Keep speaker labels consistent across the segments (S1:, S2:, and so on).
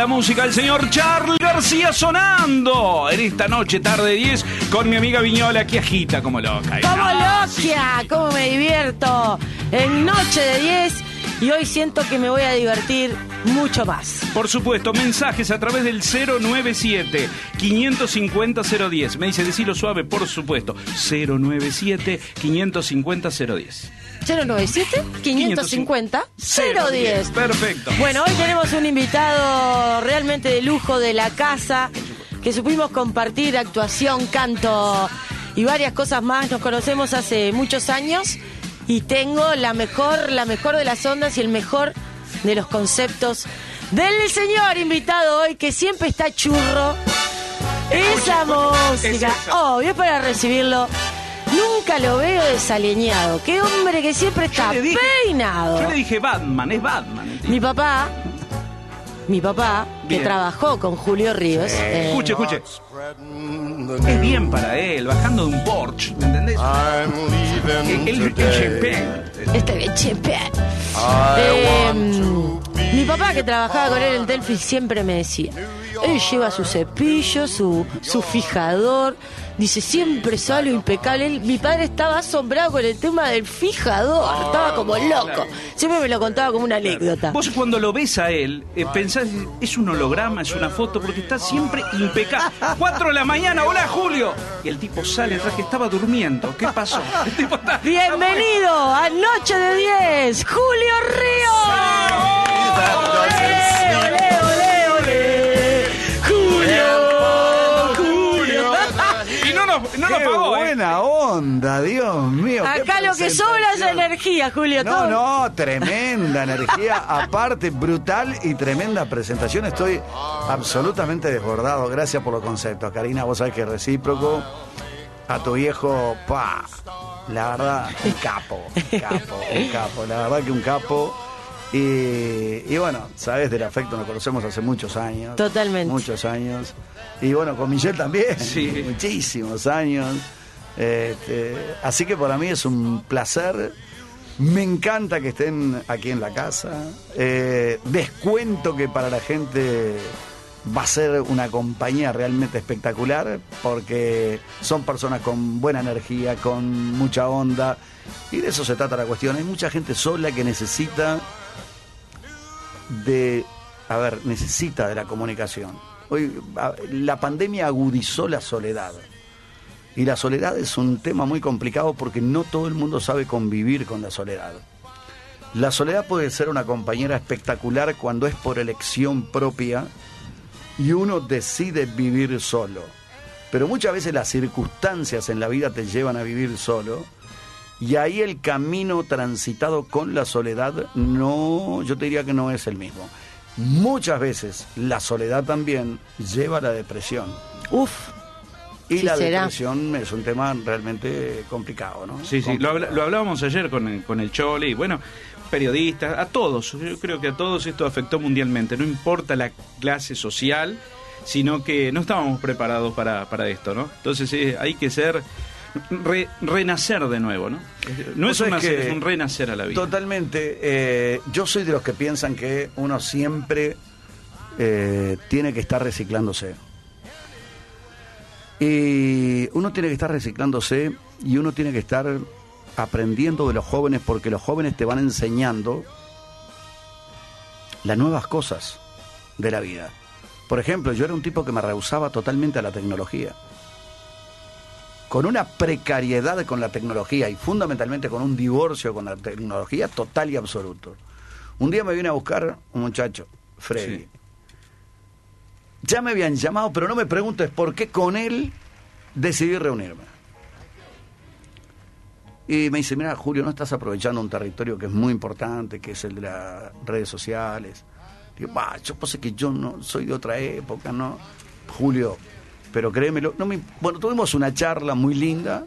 S1: la música del señor Charles García sonando en esta noche tarde 10 con mi amiga Viñola que agita como loca.
S2: ¡Como loquia! ¿Cómo me divierto? En noche de 10 y hoy siento que me voy a divertir mucho más.
S1: Por supuesto, mensajes a través del 097 550 010. Me dice, decilo suave, por supuesto. 097 550 010.
S2: 097 550 010.
S1: Perfecto.
S2: Bueno, hoy tenemos un invitado realmente de lujo de la casa que supimos compartir actuación, canto y varias cosas más. Nos conocemos hace muchos años y tengo la mejor, la mejor de las ondas y el mejor de los conceptos del señor invitado hoy que siempre está churro. Esa música, obvio, para recibirlo. Nunca lo veo desaliñado. Qué hombre que siempre está
S1: Yo le dije-
S2: peinado.
S1: Yo le dije Batman, es Batman.
S2: Mi papá, mi papá, que trabajó con Julio Ríos. eh,
S1: Escuche, escuche. Es bien para él, bajando de un Porsche, ¿me entendés? El,
S3: leaving
S1: el, el.
S2: Este.
S3: I
S2: Eh, mi papá que trabajaba con él en Delphi siempre me decía, él lleva su cepillo, su, su fijador, dice, siempre sale impecable. Él- mi padre estaba asombrado con el tema del fijador, estaba como loco. Siempre me lo contaba como una anécdota.
S1: Vos cuando lo ves a él, eh, pensás, es un holograma, es una foto, porque está siempre impecable. Cuatro de la mañana, hola Julio. Y el tipo sale, atrás que estaba durmiendo. ¿Qué pasó? El tipo está-
S2: Bienvenido a Noche de 10, Julio Ríos. Olé, olé, olé, olé. Julio, Julio.
S1: Y no nos, no nos
S4: Qué
S1: pagó,
S4: buena onda, Dios mío.
S2: Acá lo que sobra es energía, Julio.
S4: No,
S2: todo.
S4: no, tremenda energía, aparte brutal y tremenda presentación. Estoy absolutamente desbordado. Gracias por los conceptos, Karina. Vos sabés que es recíproco. A tu viejo, pa, la verdad, un capo, un capo, un capo. La verdad que un capo. Y, y bueno, sabes del afecto, nos conocemos hace muchos años.
S2: Totalmente.
S4: Muchos años. Y bueno, con Michelle también.
S1: Sí.
S4: Muchísimos años. Este, así que para mí es un placer. Me encanta que estén aquí en la casa. Eh, descuento que para la gente va a ser una compañía realmente espectacular porque son personas con buena energía, con mucha onda. Y de eso se trata la cuestión. Hay mucha gente sola que necesita de, a ver, necesita de la comunicación. Hoy la pandemia agudizó la soledad. Y la soledad es un tema muy complicado porque no todo el mundo sabe convivir con la soledad. La soledad puede ser una compañera espectacular cuando es por elección propia y uno decide vivir solo. Pero muchas veces las circunstancias en la vida te llevan a vivir solo y ahí el camino transitado con la soledad no, yo te diría que no es el mismo. Muchas veces la soledad también lleva a la depresión.
S2: Uf,
S4: Y
S2: Sí
S4: la
S2: será.
S4: depresión es un tema realmente complicado, ¿no?
S1: Sí, sí, lo hablábamos ayer con el, con el Chole y bueno, periodistas, a todos, yo creo que a todos esto afectó mundialmente, no importa la clase social, sino que no estábamos preparados para, para esto, ¿no? Entonces eh, hay que ser, re- renacer de nuevo, ¿no? No es un nacer, es un renacer a la vida.
S4: Totalmente. eh, yo soy de los que piensan que uno siempre eh, tiene que estar reciclándose. Y uno tiene que estar reciclándose y uno tiene que estar aprendiendo de los jóvenes porque los jóvenes te van enseñando las nuevas cosas de la vida. Por ejemplo, yo era un tipo que me rehusaba totalmente a la tecnología. Con una precariedad con la tecnología y fundamentalmente con un divorcio con la tecnología total y absoluto. Un día me viene a buscar un muchacho, Freddy.
S1: Sí.
S4: Ya me habían llamado, pero no me preguntes por qué con él decidí reunirme. Y me dice, mira, Julio, no estás aprovechando un territorio que es muy importante, que es el de las redes sociales. Digo, va, yo pasa que yo no soy de otra época, ¿no? Julio, pero créemelo, no me, bueno, tuvimos una charla muy linda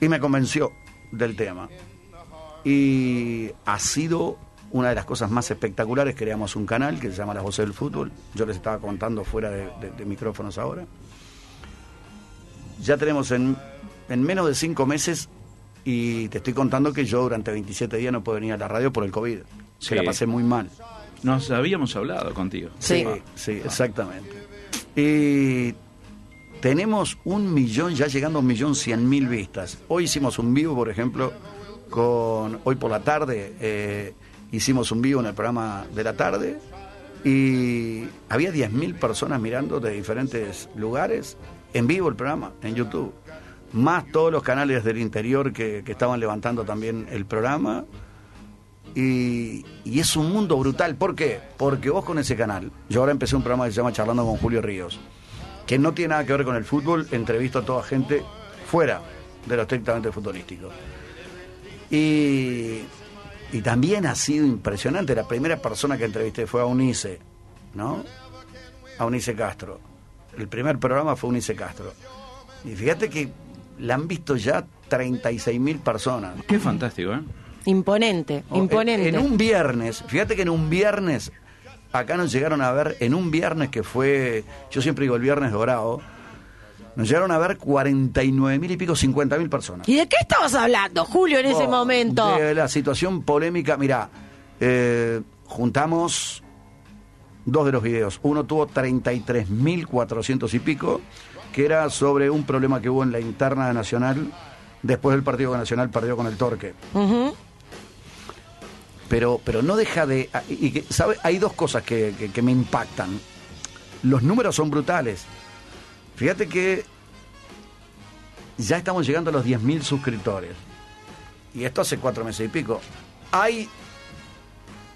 S4: y me convenció del tema. Y ha sido una de las cosas más espectaculares. Creamos un canal que se llama Las Voces del Fútbol. Yo les estaba contando fuera de, de- de micrófonos ahora. Ya tenemos en, en menos de cinco meses, y te estoy contando que yo durante 27 días no puedo venir a la radio por el COVID.
S1: Sí.
S4: Que la pasé muy mal.
S1: Nos habíamos hablado contigo.
S4: Sí, sí, exactamente. Y tenemos un millón, ya llegando a un millón cien mil vistas. Hoy hicimos un vivo, por ejemplo, con hoy por la tarde eh, hicimos un vivo en el programa de la tarde y había diez mil personas mirando de diferentes lugares en vivo el programa en YouTube, más todos los canales del interior que estaban levantando también el programa. Y, es un mundo brutal. ¿Por qué? Porque vos con ese canal, yo ahora empecé un programa que se llama Charlando con Julio Ríos, que no tiene nada que ver con el fútbol, entrevisto a toda gente fuera de lo estrictamente futbolístico. Y, y también ha sido impresionante. La primera persona que entrevisté fue a Unice, ¿no? A Unice Castro. El primer programa fue Unice Castro. Y fíjate que la han visto ya 36 mil personas.
S1: Qué fantástico, ¿eh?
S2: Imponente,
S4: Oh,
S2: imponente.
S4: En, en un viernes, fíjate que en un viernes, acá nos llegaron a ver, en un viernes que fue, yo siempre digo el viernes dorado, nos llegaron a ver 49 mil y pico, 50 mil personas.
S2: ¿Y de qué estabas hablando, Julio, en ese momento?
S4: De la situación polémica, mira, eh, juntamos dos de los videos. Uno tuvo 33.400 y pico, que era sobre un problema que hubo en la interna de Nacional después del partido que Nacional perdió con el Torque. Pero, pero no deja de... Y que, ¿sabe? Hay dos cosas que, que- que me impactan. Los números son brutales. Fíjate que ya estamos llegando a los 10.000 suscriptores. Y esto hace cuatro meses y pico. Hay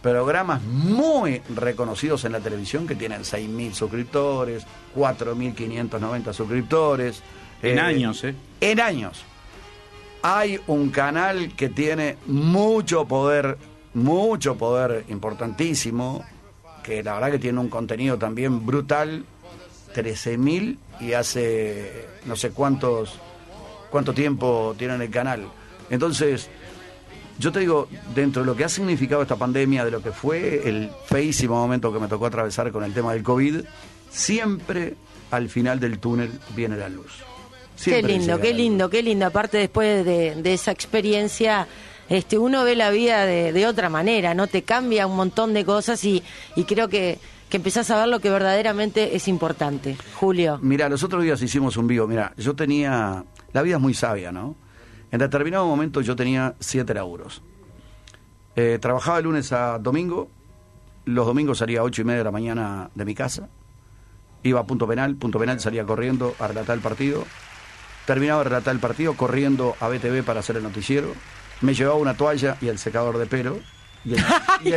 S4: programas muy reconocidos en la televisión que tienen 6.000 suscriptores, 4.590 suscriptores.
S1: En
S4: Eh,
S1: años, ¿eh?
S4: En años. Hay un canal que tiene mucho poder, mucho poder importantísimo, que la verdad que tiene un contenido también brutal, 13.000 y hace no sé cuántos cuánto tiempo tienen el canal. Entonces, yo te digo, dentro de lo que ha significado esta pandemia, de lo que fue el feísimo momento que me tocó atravesar con el tema del COVID, siempre al final del túnel viene la luz.
S2: Qué lindo, qué lindo, qué lindo. Aparte, después de, de esa experiencia, este, uno ve la vida de, otra manera, ¿no? Te cambia un montón de cosas y, y creo que, que empezás a ver lo que verdaderamente es importante. Julio.
S4: Mira, los otros días hicimos un vivo. Mira, yo tenía. La vida es muy sabia, ¿no? En determinado momento yo tenía siete laburos. Eh, trabajaba de lunes a domingo. Los domingos salía a ocho y media de la mañana de mi casa. Iba a punto penal. Punto penal salía corriendo a relatar el partido. Terminaba de relatar el partido corriendo a BTV para hacer el noticiero. Me llevaba una toalla y el secador de pelo. Y el,
S2: Y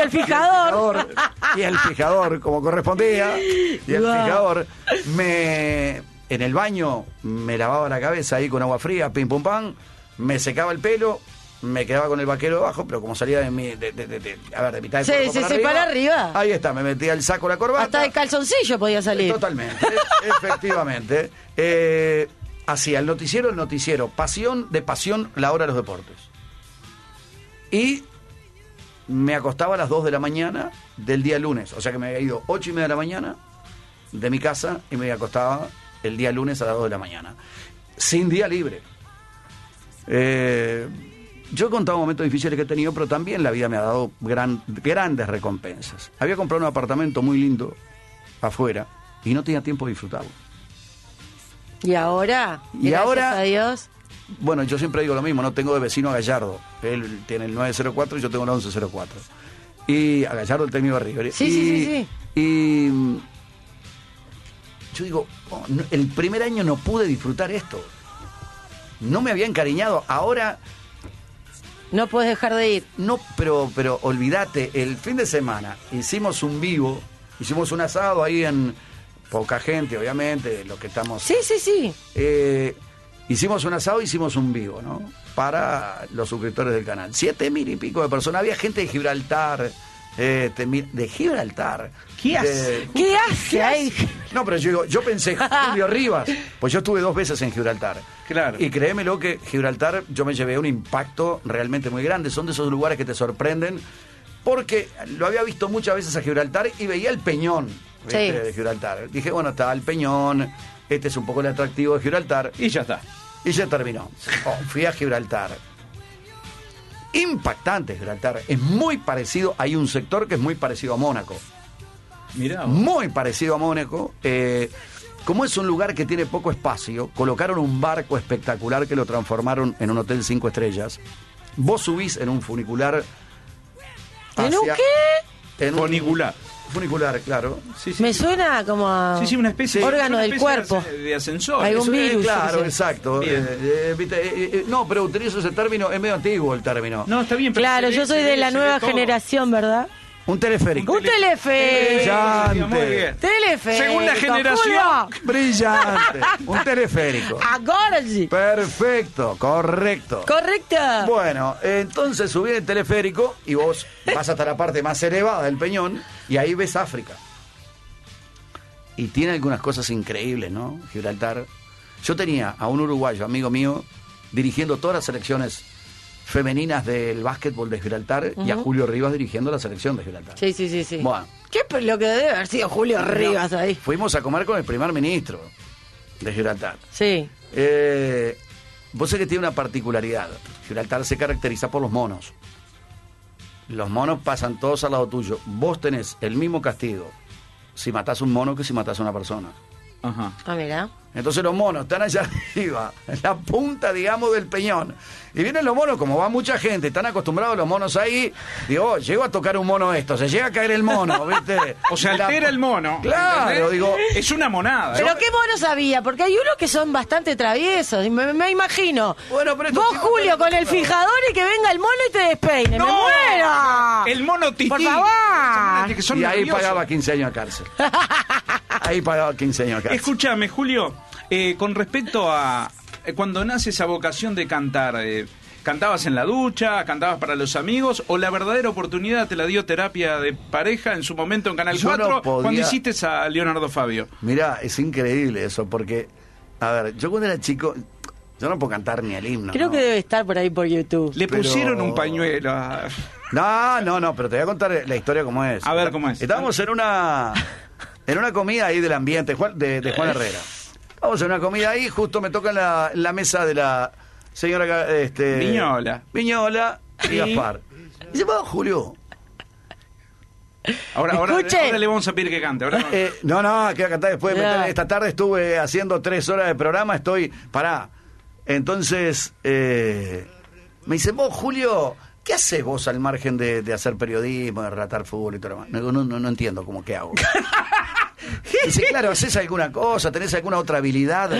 S2: el fijador.
S4: y el fijador, como correspondía. Y el fijador. Me, en el baño me lavaba la cabeza ahí con agua fría, pim pum pam. Me secaba el pelo. Me quedaba con el vaquero debajo, pero como salía de mi. De, de- a ver, de mitad de
S2: Sí, sí,
S4: para
S2: sí, para arriba.
S4: Ahí está, me metía el saco, la corbata.
S2: Hasta de calzoncillo podía salir.
S4: Totalmente, efectivamente. Eh, hacía el noticiero, el noticiero. Pasión de pasión, la hora de los deportes. Y me acostaba a las 2 de la mañana del día lunes. O sea que me había ido 8 y media de la mañana de mi casa y me acostaba el día lunes a las 2 de la mañana. Sin día libre. Eh, yo he contado momentos difíciles que he tenido, pero también la vida me ha dado gran- grandes recompensas. Había comprado un apartamento muy lindo afuera y no tenía tiempo de disfrutarlo.
S2: Y ahora,
S4: Y
S2: gracias
S4: ahora-
S2: a Dios,
S4: Bueno, yo siempre digo lo mismo, no tengo de vecino a Gallardo. Él tiene el 904 y yo tengo el 1104. Y a Gallardo el técnico de River.
S2: Sí,
S4: y,
S2: sí, sí,
S4: Y mm, yo digo, oh, no, el primer año no pude disfrutar esto. No me había encariñado. Ahora
S2: no puedes dejar de ir.
S4: No, pero, pero olvídate, el fin de semana hicimos un vivo, hicimos un asado ahí en poca gente, obviamente, lo que estamos.
S2: Sí, sí, sí.
S4: Eh, hicimos un asado, hicimos un vivo, ¿no? Para los suscriptores del canal. Siete mil y pico de personas. Había gente de Gibraltar, este, de Gibraltar.
S1: ¿Qué
S4: de-
S1: hace?
S2: ¿Qué hace ahí?
S4: no, pero yo digo, yo pensé Julio Rivas, pues yo estuve dos veces en Gibraltar.
S1: Claro.
S4: Y créemelo que Gibraltar yo me llevé un impacto realmente muy grande. Son de esos lugares que te sorprenden. Porque lo había visto muchas veces a Gibraltar y veía el peñón de Gibraltar. Dije, bueno, está el peñón, este es un poco el atractivo de Gibraltar.
S1: Y ya está.
S4: Y ya terminó. Oh, fui a Gibraltar. impactante Gibraltar. Es muy parecido, hay un sector que es muy parecido a Mónaco.
S1: Mirá.
S4: Muy parecido a Mónaco. eh, como es un lugar que tiene poco espacio, colocaron un barco espectacular que lo transformaron en un hotel cinco estrellas. Vos subís en un funicular.
S2: ¿En un qué?
S4: En un
S1: Funicular.
S4: Claro.
S1: Sí, sí.
S2: Me suena como a
S1: Sí, sí, una especie
S2: órgano
S1: una
S2: del
S1: especie
S2: cuerpo.
S1: de ascensor.
S2: Algún
S1: Eso
S2: virus.
S4: claro, exacto. Eh, eh, eh, no, pero utilizo ese término, es medio antiguo el término.
S1: No, está bien. pero
S2: Claro, yo soy de la nueva generación, ¿verdad?
S4: Un teleférico.
S2: Un teleférico.
S4: Brillante.
S1: Muy bien.
S2: Teleférico.
S1: Según la generación.
S4: Brillante. Un teleférico.
S2: Ahora sí.
S4: Perfecto, correcto.
S2: Correcto.
S4: Bueno, entonces subí el teleférico y vos vas hasta la parte más elevada del peñón y ahí ves África. Y tiene algunas cosas increíbles, ¿no? Gibraltar. Yo tenía a un uruguayo, amigo mío, dirigiendo todas las selecciones femeninas del básquetbol de Gibraltar y a Julio Rivas dirigiendo la selección de Gibraltar.
S2: Sí, sí, sí, sí.
S4: Bueno.
S2: ¿Qué es lo que debe haber sido Julio Rivas ahí?
S4: Fuimos a comer con el primer ministro de Gibraltar.
S2: Sí.
S4: Eh, vos sabés que tiene una particularidad. Gibraltar se caracteriza por los monos. Los monos pasan todos al lado tuyo. Vos tenés el mismo castigo si matás un mono que si matás a una persona.
S1: Ajá.
S2: Ah, mira.
S4: Entonces los monos están allá arriba, en la punta, digamos, del peñón. Y vienen los monos, como va mucha gente, están acostumbrados los monos ahí. Digo, oh, llego a tocar un mono esto, se llega a caer el mono, ¿viste?
S1: O se
S4: La-
S1: altera el mono.
S4: Claro,
S1: ¿entendés?
S4: digo,
S1: Es una monada.
S2: Pero
S1: ¿eh?
S2: qué monos había, porque hay unos que son bastante traviesos. Me, me imagino.
S4: Bueno, pero
S2: Vos, Julio, con el fijador y que venga el mono y te despeine. ¡Me
S1: ¡No!
S2: muero!
S1: El mono tití.
S2: Por favor.
S4: Y ahí
S1: nerviosos.
S4: pagaba 15 años de cárcel. ahí pagaba 15 años.
S1: Escúchame, Julio, eh, con respecto a eh, cuando nace esa vocación de cantar, eh, ¿cantabas en la ducha, cantabas para los amigos o la verdadera oportunidad te la dio terapia de pareja en su momento en Canal
S4: Yo no
S1: 4
S4: podía-
S1: cuando hiciste a Leonardo Fabio?
S4: Mirá, es increíble eso, porque, a ver, yo cuando era chico, yo no puedo cantar ni el himno.
S2: Creo
S4: ¿no?
S2: que debe estar por ahí por YouTube.
S1: Le
S4: Pero-
S1: pusieron un pañuelo. a-
S4: No, no, no, pero te voy a contar la historia como es.
S1: A ver, ¿cómo es?
S4: Estábamos en una en una comida ahí del ambiente de, de Juan Herrera. Vamos en una comida ahí, justo me toca en la, en la mesa de la señora este,
S1: Viñola.
S4: Viñola y. Gaspar. Dice, va, Julio.
S1: Ahora, ahora, ahora le vamos a pedir que cante. Ahora no.
S4: Eh, no, no, a cantar después. Esta tarde estuve haciendo tres horas de programa, estoy. Pará. Entonces, eh, me dice, vos, Julio, ¿qué haces vos al margen de, de hacer periodismo, de relatar fútbol y todo lo demás? No, no, no, no entiendo cómo qué hago. Dice, claro, ¿haces alguna cosa? ¿Tenés alguna otra habilidad?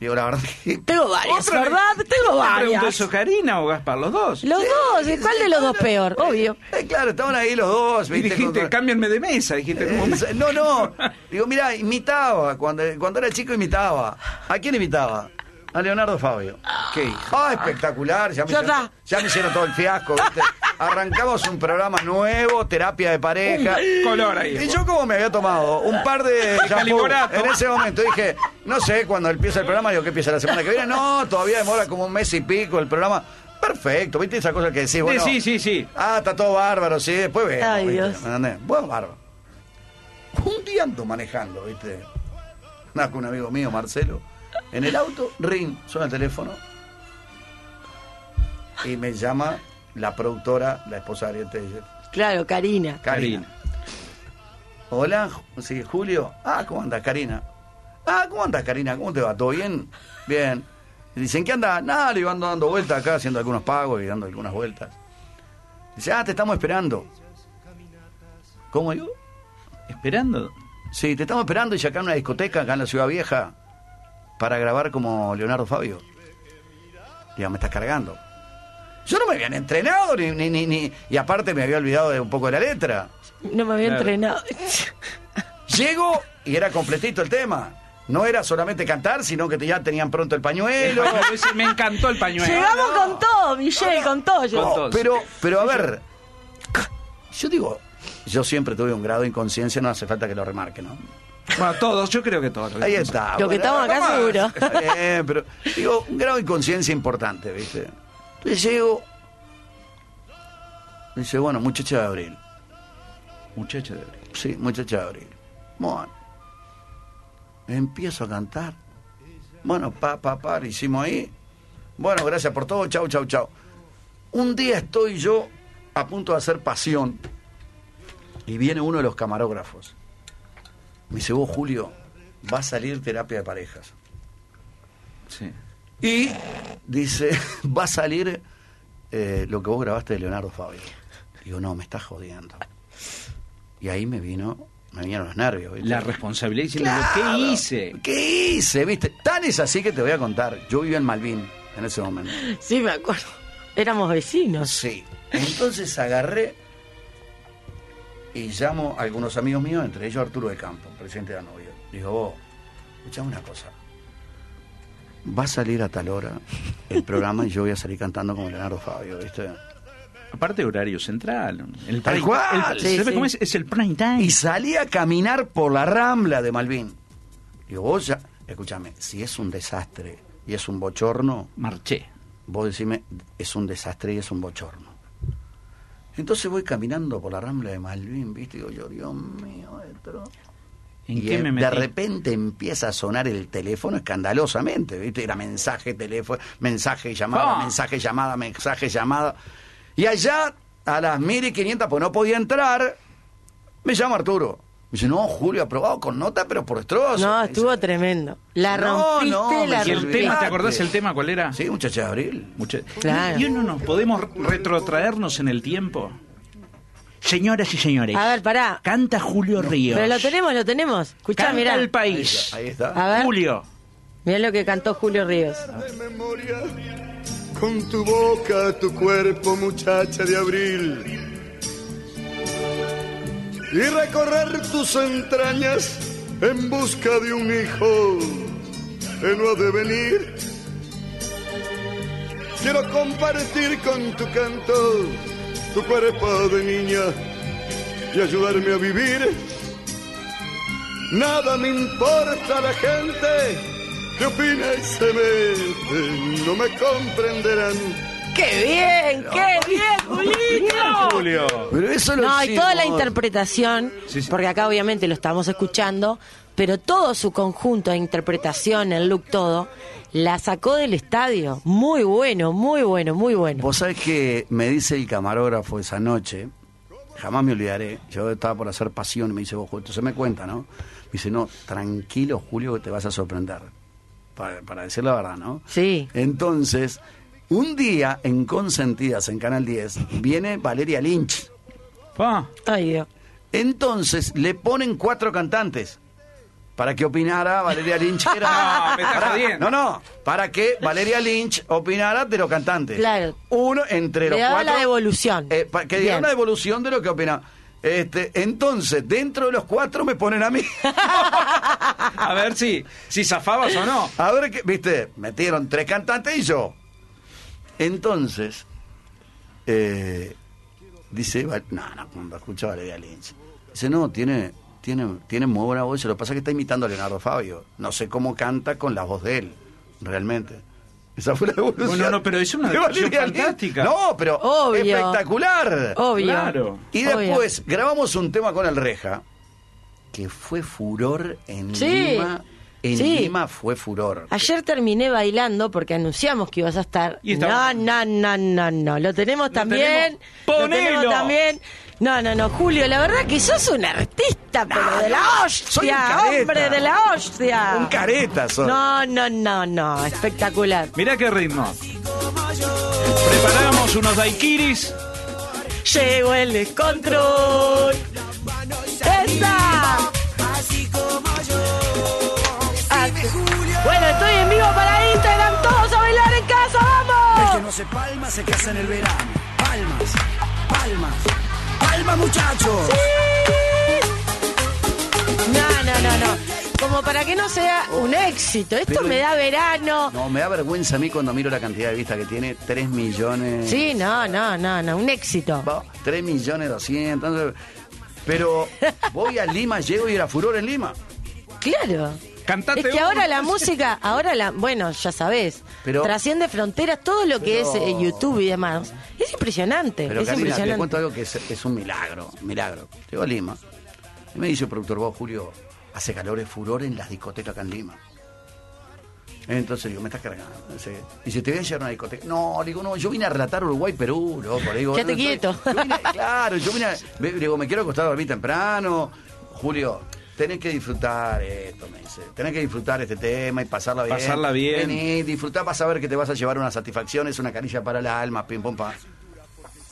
S4: Digo, la verdad que.
S2: Tengo varias,
S1: Otra
S2: ¿verdad?
S1: vez.
S2: Tengo
S1: ¿Te preguntó
S2: varias.
S1: eso Karina o Gaspar? Los dos.
S2: Los dos, ¿y ¿cuál de los dos peor? Obvio.
S4: Eh, claro, estaban ahí los dos.
S1: Y
S4: ¿viste?
S1: dijiste,
S4: Con-
S1: cámbianme de mesa. Dijiste, ¿cómo me-
S4: Eh, no, no. Digo, mira, imitaba. Cuando, cuando era chico imitaba. ¿A quién imitaba? A Leonardo Fabio.
S1: ¿Qué hijo?
S4: Ah, espectacular. Ya me,
S2: Ya
S4: hicieron,
S2: está.
S4: ya me hicieron todo el fiasco, ¿viste? Arrancamos un programa nuevo, terapia de pareja.
S1: color ahí.
S4: Y yo como me había tomado un par de shampoo
S1: caliborato.
S4: en ese momento dije, no sé, cuando empieza el programa, digo que empieza la semana que viene. No, todavía demora como un mes y pico el programa. Perfecto, ¿viste esa cosa que decís? Bueno,
S1: sí, sí, sí.
S4: Ah, está todo bárbaro, sí, después vemos.
S2: Ay,
S4: ¿viste?
S2: Dios.
S4: ¿Me entendés? Bueno, bárbaro. Un día ando manejando, ¿viste? Nada, con un amigo mío, Marcelo. En el auto, ring, suena el teléfono. Y me llama la productora, la esposa de Ariel
S2: Claro, Karina.
S4: Karina. Hola, sí, Julio. Ah, ¿cómo andas, Karina? Ah, ¿cómo andas, Karina? ¿Cómo te va? ¿Todo bien? Bien. Y dicen, ¿qué anda? Nada, le ando dando vueltas acá, haciendo algunos pagos y dando algunas vueltas. Dice, ah, te estamos esperando. ¿Cómo digo?
S1: Esperando.
S4: Sí, te estamos esperando y acá en una discoteca, acá en la Ciudad Vieja, para grabar como Leonardo Fabio. Digo, me estás cargando. Yo no me habían entrenado, ni, ni, ni, ni- y aparte me había olvidado de un poco de la letra.
S2: No me había
S1: Claro.
S2: entrenado.
S4: Llego y era completito el tema. No era solamente cantar, sino que ya tenían pronto el pañuelo.
S1: Ese- Me encantó el pañuelo.
S2: Llegamos con todo, Michelle, con todo.
S1: Con todo.
S4: pero, pero a ver, yo digo, yo siempre tuve un grado de inconsciencia, no hace falta que lo remarque, ¿no?
S1: Bueno, todos, yo creo que todos.
S4: Ahí está.
S2: Lo que estamos acá seguro.
S4: Pero digo, un grado de inconsciencia importante, ¿viste? Entonces llego, dice, bueno, muchacha de abril.
S1: Muchacho de
S4: Sí, muchacha de abril. Bueno, empiezo a cantar. Bueno, pa, pa, pa, lo hicimos ahí. Bueno, gracias por todo, chau, chau, chau. Un día estoy yo a punto de hacer pasión y viene uno de los camarógrafos. Me dice, vos Julio, va a salir terapia de parejas.
S1: Sí.
S4: Y dice, va a salir eh, lo que vos grabaste de Leonardo Fabio. Digo, no, me estás jodiendo. Y ahí me vino, me vinieron los nervios. ¿viste?
S1: La responsabilidad diciendo,
S4: Claro.
S1: ¿qué hice?
S4: ¿Qué hice? ¿Viste? Tan es así que te voy a contar. Yo vivía en Malvin en ese momento.
S2: Sí, me acuerdo. Éramos vecinos.
S4: Sí. Entonces agarré y llamo a algunos amigos míos, entre ellos Arturo de Campo, presidente de Anovio. Digo, vos, escuchame una cosa. Va a salir a tal hora el programa y yo voy a salir cantando como Leonardo Fabio, ¿viste?
S1: Aparte horario central. El
S4: Tal cual.
S1: el-
S2: Sí,
S1: ¿Sabe
S2: sí.
S1: cómo es? Es el prime time.
S4: Y salí a caminar por la rambla de Malvin. Digo, vos ya, escúchame, si es un desastre y es un bochorno,
S1: Marché.
S4: vos decime, es un desastre y es un bochorno. Entonces voy caminando por la rambla de Malvin, ¿viste? Digo yo, Dios mío, esto.
S1: ¿En
S4: y
S1: qué
S4: eh,
S1: me metí?
S4: de repente empieza a sonar el teléfono escandalosamente, ¿viste? Era mensaje, teléfono, mensaje, llamada,
S1: Ah.
S4: mensaje, llamada, mensaje, llamada. Y allá, a las 1500, pues no podía entrar, me llama Arturo. Me dice, no, Julio, aprobado con nota, pero por destrozo.
S2: No,
S4: dice,
S2: estuvo tremendo. La rompiste,
S4: no,
S2: la
S1: ¿Y el tema, te acordás el tema cuál era?
S4: Sí, muchacha de abril.
S1: Mucha-
S2: Claro.
S1: ¿Y uno nos podemos retrotraernos en el tiempo? Señoras y señores.
S2: A ver, pará.
S1: Canta Julio Ríos.
S2: Pero lo tenemos, lo tenemos. Escuchá,
S1: Canta
S2: mirá.
S1: el país.
S4: Ahí está.
S2: A ver.
S1: Julio.
S2: Mirá lo que cantó Julio Ríos.
S3: de memoria con tu boca, tu cuerpo, muchacha de abril. Y recorrer tus entrañas en busca de un hijo que no ha de venir. Quiero compartir con tu canto tu cuerpo de niña y ayudarme a vivir. Nada me importa la gente que opina y se mete, no me comprenderán.
S2: ¡Qué bien! ¡Qué bien, Julito!
S1: Julio.
S4: Pero eso lo
S2: No, y toda la interpretación,
S1: Sí, sí.
S2: porque acá obviamente lo estamos escuchando, pero todo su conjunto de interpretación, el look, todo, la sacó del estadio. Muy bueno, muy bueno, muy bueno.
S4: Vos sabés que me dice el camarógrafo esa noche, jamás me olvidaré, yo estaba por hacer pasión y me dice, vos, Julio, entonces me cuenta, ¿no? Me dice, no, tranquilo, Julio, que te vas a sorprender. Para, para decir la verdad, ¿no?
S2: Sí.
S4: Entonces, un día en Consentidas, en Canal 10, viene Valeria Lynch.
S1: Pa.
S2: Ay, Dios.
S4: Entonces le ponen cuatro cantantes para que opinara Valeria Lynch. Era...
S1: No, me
S4: Pará,
S1: jodiendo.
S4: no, no, para que Valeria Lynch opinara de los cantantes.
S2: Claro.
S4: Uno entre
S2: Le
S4: los cuatro.
S2: la devolución.
S4: eh, que diera una devolución de lo que opinaba. Este, entonces, dentro de los cuatro me ponen a mí.
S1: A ver si, si zafabas o no.
S4: A ver qué, viste, metieron tres cantantes y yo. Entonces, eh, dice, no, no, cuando escucha Valeria Lynch. Dice, no, tiene, tiene, tiene muy buena voz, lo que pasa es que está imitando a Leonardo Fabio. No sé cómo canta con la voz de él, realmente. Esa fue la evolución.
S1: Bueno, no, pero es una
S4: Lynch.
S1: fantástica.
S4: No, pero
S2: Obvio.
S4: espectacular.
S2: Obvio.
S1: Claro.
S4: Y
S2: Obvio.
S4: después grabamos un tema con el Reja, que fue furor en
S2: Sí.
S4: Lima. En
S2: Sí.
S4: Lima fue furor.
S2: Ayer terminé bailando porque anunciamos que ibas a estar.
S1: Y
S2: no, no, no, no, no. Lo tenemos también.
S1: tenemos.
S2: Lo
S1: ¡Ponelo!
S2: tenemos también. No, no, no, Julio, la verdad que sos un artista, pero de la
S4: soy un
S2: hostia, hombre, de la hostia.
S4: Un careta soy.
S2: No, no, no, no, espectacular.
S1: Mirá qué ritmo. Preparamos unos daiquiris.
S2: Llegó el descontrol.
S5: No se palma se casa en el verano. Palmas, palmas, palmas muchachos.
S2: No, no, no, no. Como para que no sea un éxito. Esto
S4: Pero-
S2: me da verano.
S4: No, me da vergüenza a mí cuando miro la cantidad de vistas que tiene. 3 millones.
S2: Sí, no, no, no, no. Un éxito.
S4: Va, 3 millones 200. entonces- Pero voy a Lima, llego y era furor en Lima.
S2: Claro.
S1: Cantate
S2: es que ahora la música, ahora la, bueno, ya sabés,
S4: Pero-
S2: trasciende fronteras, todo lo que
S4: Pero-
S2: es eh, YouTube y demás. Es impresionante,
S4: Pero
S2: es
S4: Karina, te cuento algo que es, es un milagro, un milagro. Llego a Lima y me dice el productor, vos, Julio, hace calor, es furor en las discotecas acá en Lima. Entonces digo, me estás cargando. Dice, y si te voy a llevar a una discoteca. No, le digo, no, yo vine a relatar Uruguay, Perú, loco. Le digo, no, estoy-
S2: quieto.
S4: yo vine a- claro, yo vine a- le digo, me quiero acostar a dormir temprano. Julio, tenés que disfrutar esto, me dice. Tenés que disfrutar este tema y pasarla bien.
S1: Pasarla bien.
S4: Vení, disfrutá para saber que te vas a llevar una satisfacción, es una carilla para el alma, pim, pum, pam.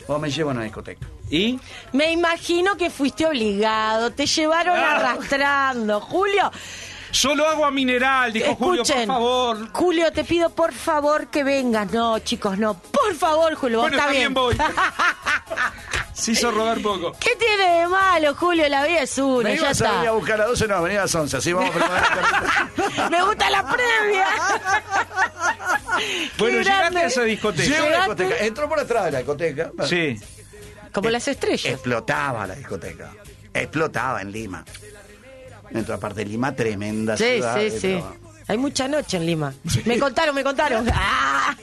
S4: O me llevo a una discoteca.
S1: ¿Y?
S2: Me imagino que fuiste obligado, te llevaron
S1: Ah.
S2: arrastrando. Julio,
S1: Solo agua mineral, dijo Julio, por favor.
S2: Julio, te pido por favor que vengas. No, chicos, no. Por favor, Julio,
S1: Bueno,
S2: está
S1: está bien, voy. Se hizo rodar poco.
S2: ¿Qué tiene de malo, Julio? La vida es una,
S4: ¿Me
S2: ya
S4: ibas a a
S2: está.
S4: buscar a las 12? No, venía a las 11, así vamos a preparar.
S2: Me gusta la previa.
S1: Bueno, llegaste a esa discoteca.
S4: Llego a la
S2: ¿Llegaste?
S4: discoteca, entró por atrás de la discoteca.
S1: Sí.
S2: Como las estrellas.
S4: Explotaba la discoteca. Explotaba en Lima. Dentro aparte de Lima, tremenda
S2: Sí,
S4: ciudad.
S2: sí,
S4: eh,
S2: sí.
S4: pero-
S2: Hay mucha noche en Lima. Me contaron, me contaron. Ah.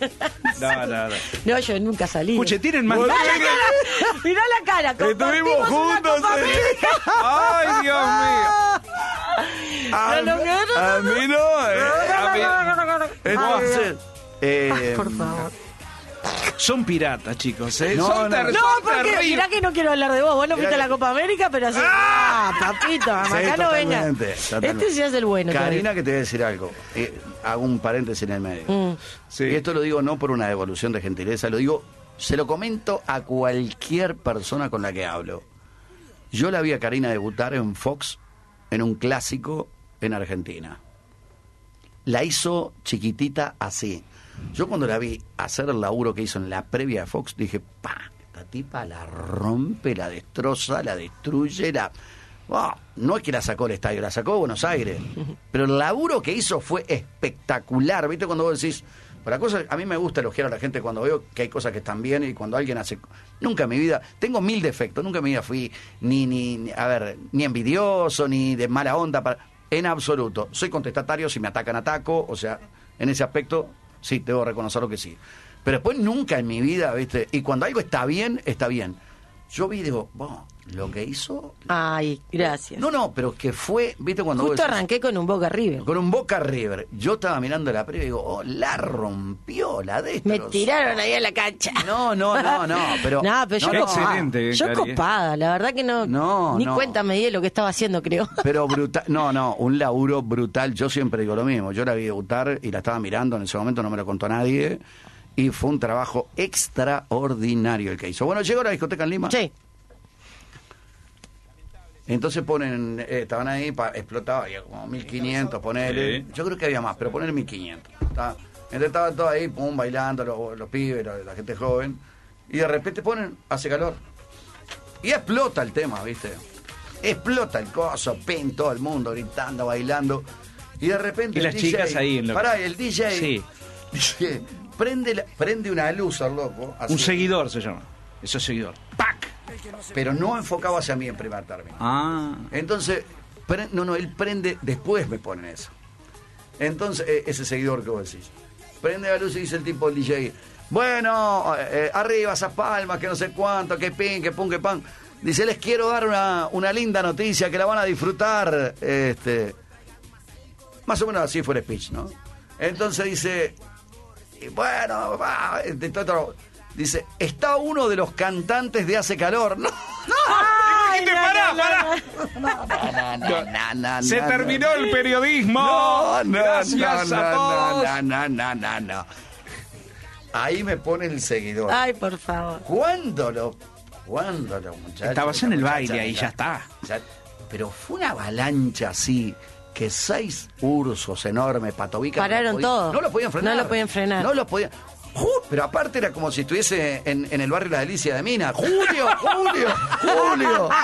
S1: No, no, no.
S2: No, yo nunca salí.
S1: Escuche, tienen más.
S2: Mirá la cara, mirá la cara.
S4: Estuvimos juntos, eh.
S1: Ay, Dios mío.
S4: A,
S2: No, no, no, no,
S4: a mí no, eh. A mí- Entonces, eh,
S2: Por favor.
S1: Son piratas, chicos. ¿eh?
S4: No,
S1: son
S4: no.
S1: ter-
S2: No,
S1: son
S2: porque mirá que no quiero hablar de vos. Vos no fuiste a la Copa América, pero así. Ah, papito, acá no venga. Este sí es el bueno.
S4: Karina, que te voy a decir algo. Eh, hago un paréntesis en el medio.
S2: Mm.
S1: Sí.
S4: Y esto lo digo no por una devolución de gentileza, lo digo, se lo comento a cualquier persona con la que hablo. Yo la vi a Karina debutar en Fox en un clásico en Argentina. La hizo chiquitita así. Yo cuando la vi hacer el laburo que hizo en la previa de Fox, dije, pa, esta tipa la rompe, la destroza, la destruye, la... Oh, no es que la sacó el estadio, la sacó Buenos Aires. Pero el laburo que hizo fue espectacular. ¿Viste cuando vos decís... Pero la cosa, a mí me gusta elogiar a la gente cuando veo que hay cosas que están bien y cuando alguien hace... Nunca en mi vida... Tengo mil defectos. Nunca en mi vida fui ni, ni, ni- a ver, ni envidioso, ni de mala onda. Para, en absoluto. Soy contestatario, si me atacan, ataco. O sea, en ese aspecto, sí, debo reconocerlo que sí. Pero después nunca en mi vida, ¿viste? Y cuando algo está bien, está bien. Yo vi digo, "Bueno, lo que hizo...
S2: Ay, gracias.
S4: No, no, pero que fue, ¿viste? Cuando vos
S2: Justo
S4: decís-
S2: arranqué con un Boca River.
S4: con un Boca River. Yo estaba mirando la previa y digo, oh, la rompió, la
S2: Me
S4: destrozó.
S2: tiraron ahí a la cancha.
S4: No, no, no, no, pero...
S2: No, pero yo
S1: Qué
S2: copada.
S1: excelente,
S2: Yo
S1: eh.
S2: copada, la verdad que no.
S4: No,
S2: ni
S4: no.
S2: cuenta me di de lo que estaba haciendo, creo.
S4: Pero brutal, no, no, un laburo brutal. Yo siempre digo lo mismo. Yo la vi debutar y la estaba mirando en ese momento, no me lo contó nadie. Y fue un trabajo extraordinario el que hizo. Bueno, llegó a la discoteca en Lima.
S2: Sí.
S4: Entonces ponen, eh, estaban ahí, pa- explotaba, había como 1500, ponele.
S1: Sí.
S4: Yo creo que había más, pero poner 1500. ¿tá? Entonces estaban todos ahí, pum, bailando, los, los pibes, la, la gente joven. Y de repente ponen, hace calor. Y explota el tema, ¿viste? Explota el coso, pin, todo el mundo gritando, bailando. Y de repente.
S1: Y
S4: el
S1: las
S4: DJ
S1: chicas ahí en lo-
S4: Pará, el DJ.
S1: Sí.
S4: dice, prende, la- prende una luz al loco. así,
S1: Un seguidor se llama. Eso es seguidor. ¡Pac!
S4: Pero no enfocado hacia mí en primer término.
S1: Ah.
S4: Entonces, pre- no, no, él prende, después me ponen eso. Entonces, eh, ese seguidor que vos decís. Prende la luz y dice el tipo DJ, bueno, eh, eh, arriba esas palmas, que no sé cuánto, que pin, que pum, que pan. Dice, les quiero dar una, una linda noticia, que la van a disfrutar. Este, más o menos así fue el speech, ¿no? Entonces dice, y bueno, va, este, todo- dice, está uno de los cantantes de Hace Calor. No,
S2: Ay, no,
S1: pará,
S2: no, no,
S1: pará.
S2: no.
S4: no, no, no,
S1: Se
S4: no,
S1: terminó
S4: no.
S1: el periodismo.
S4: No, no,
S1: Gracias
S4: no,
S1: a
S4: no,
S1: todos.
S4: No, no, no, no, no. Ahí me pone el seguidor.
S2: Ay, por favor.
S4: ¿Cuándo lo, cuándo lo, muchachos?
S1: Estabas en el baile ahí, ya está.
S4: ya- pero fue una avalancha así que seis ursos enormes, patobicas.
S2: Pararon
S4: podían-
S2: todo.
S4: No lo podían frenar.
S2: No lo podían frenar.
S4: No lo podían. Pero aparte era como si estuviese en, en el barrio La Delicia de Mina. Julio, Julio, Julio.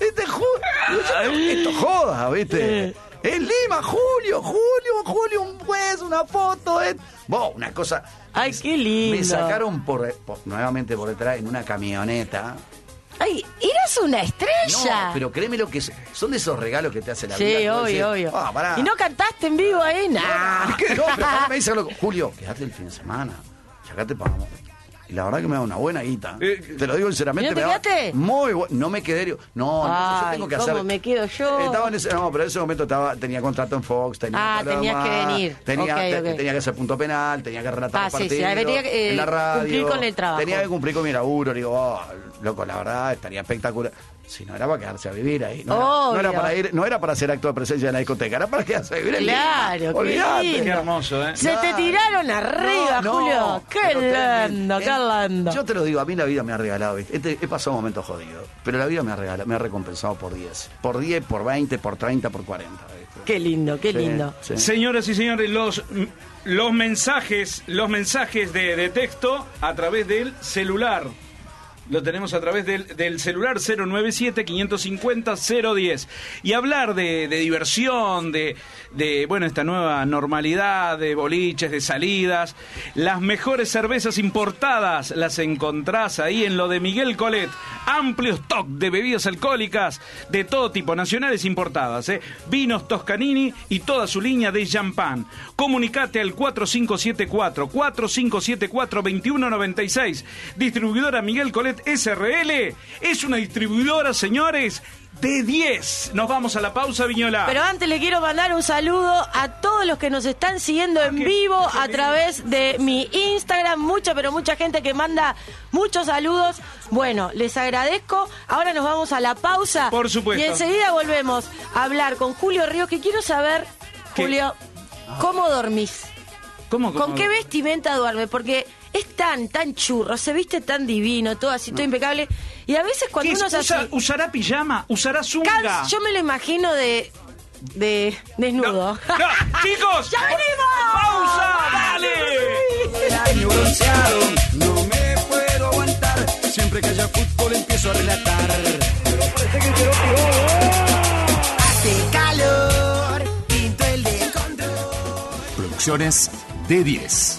S4: Este Julio. Esto joda, ¿viste? En Lima, Julio, Julio, Julio, un juez, una foto. eh. Una cosa.
S2: Ay, qué lindo.
S4: Me sacaron por, por- nuevamente por detrás en una camioneta.
S2: Ay, eras una estrella.
S4: No, pero créeme lo que es- son de esos regalos que te hace la
S2: sí,
S4: vida. vos
S2: obvio,
S4: decís,
S2: obvio.
S4: "Ah, pará".
S2: ¿Y no cantaste en vivo ahí? Nah.
S4: No, pero me dice loco, Julio, quédate el fin de semana. Ya acá te pagamos. Y la verdad que me da una buena guita.
S1: Eh,
S4: te lo digo sinceramente.
S2: ¿Y no te
S4: me da
S2: quedaste?
S4: Muy bueno. No me quedé. No, no, yo
S2: Ay,
S4: tengo que
S2: ¿cómo
S4: hacer.
S2: me quedo yo?
S4: Estaba en ese, no, pero en ese momento estaba, tenía contrato en Fox. Tenía
S2: Ah,
S4: que hablar
S2: tenías que
S4: más,
S2: venir.
S4: Tenía,
S2: Ok,
S4: te-
S2: ok.
S4: tenía que hacer punto penal, tenía que relatar
S2: Ah,
S4: los
S2: sí, sí,
S4: partidos.
S2: eh,
S4: en la radio.
S2: cumplir con el trabajo.
S4: Tenía que cumplir con mi laburo. Digo, oh, loco, la verdad, estaría espectacular. Si no era para quedarse a vivir ahí. No, era, no era
S2: Obvio.
S4: para ir, no era para hacer acto de presencia en la discoteca, era para quedarse a vivir en
S2: Claro,
S4: Lima.
S2: qué.
S1: Qué hermoso, ¿eh?
S2: Se te tiraron arriba,
S4: No,
S2: Julio.
S4: no,
S2: Qué lindo, qué lindo.
S4: Yo te lo digo, a mí la vida me ha regalado. ¿viste? Este- he pasado momentos jodidos, pero la vida me ha regalado, me ha recompensado por 10. Por 10, por 20, por 30, por 40. ¿viste?
S2: Qué lindo, qué
S4: Sí,
S2: lindo.
S4: sí.
S1: Señoras y señores, los, los mensajes, los mensajes de, de texto a través del celular. Lo tenemos a través del, del celular 097-550-010. Y hablar de, diversión, de, bueno, esta nueva normalidad, de boliches, de salidas. Las mejores cervezas importadas las encontrás ahí en lo de Miguel Colet. Amplio stock de bebidas alcohólicas de todo tipo, nacionales importadas. ¿eh? Vinos Toscanini y toda su línea de champán. Comunicate al 4574 4574 2196. Distribuidora Miguel Colet SRL. Es una distribuidora, señores, de 10. Nos vamos a la pausa, Viñola.
S2: Pero antes le quiero mandar un saludo a todos los que nos están siguiendo en vivo a través de mi Instagram. Mucha, pero mucha gente que manda muchos saludos. Bueno, les agradezco. Ahora nos vamos a la pausa.
S1: Por supuesto.
S2: Y enseguida volvemos a hablar con Julio Ríos, que quiero saber,
S1: ¿Qué?
S2: Julio, ¿cómo dormís?
S1: ¿Cómo, cómo?
S2: ¿Con qué vestimenta duerme? Porque es tan, tan churro, se viste tan divino, todo así, todo impecable. Y a veces
S1: ¿Qué
S2: cuando
S1: es?
S2: uno es así...
S1: Usa- ¿Usará pijama? ¿Usará zunga?
S2: Cans- yo me lo imagino de... de desnudo.
S1: No, no, chicos,
S2: ¡Ya venimos!
S1: pausa, dale.
S5: El año bronceado, no me puedo aguantar. Siempre que haya fútbol empiezo a relatar. Hace calor, pinto el de.
S6: Producciones D10.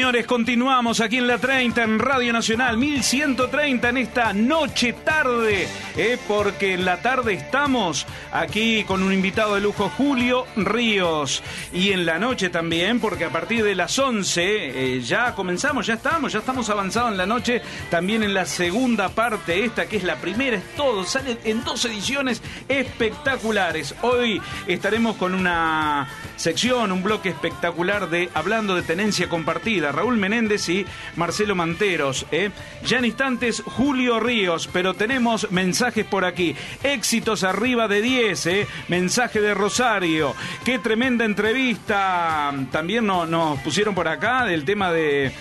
S1: Continuamos aquí en la 30, en Radio Nacional, 1130 en esta noche tarde, ¿eh? porque en la tarde estamos aquí con un invitado de lujo, Julio Ríos, y en la noche también, porque a partir de las 11 eh, ya comenzamos, ya estamos, ya estamos avanzados en la noche, también en la segunda parte, esta que es la primera, es todo, sale en dos ediciones espectaculares. Hoy estaremos con una sección, un bloque espectacular de hablando de tenencia compartida. Raúl Menéndez y Marcelo Manteros. ¿eh? Ya en instantes, Julio Ríos, pero tenemos mensajes por aquí. Éxitos arriba de 10, ¿eh? mensaje de Rosario. Qué tremenda entrevista. También no- nos pusieron por acá del tema de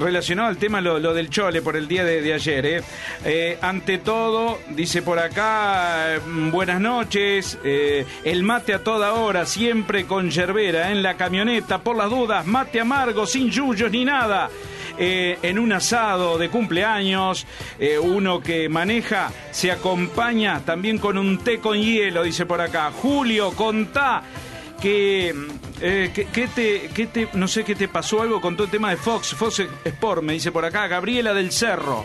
S1: relacionado al tema lo, lo del chole por el día de, de ayer. ¿eh? Eh, ante todo, dice por acá, eh, buenas noches, eh, el mate a toda hora, siempre con yerbera en la camioneta, por las dudas, mate amargo, sin yuyos ni nada. Eh, en un asado de cumpleaños, uno que maneja se acompaña también con un té con hielo, dice por acá. Julio, contá que, eh, te, que te, no sé qué te pasó algo con todo el tema de Fox, Fox Sport, me dice por acá, Gabriela del Cerro.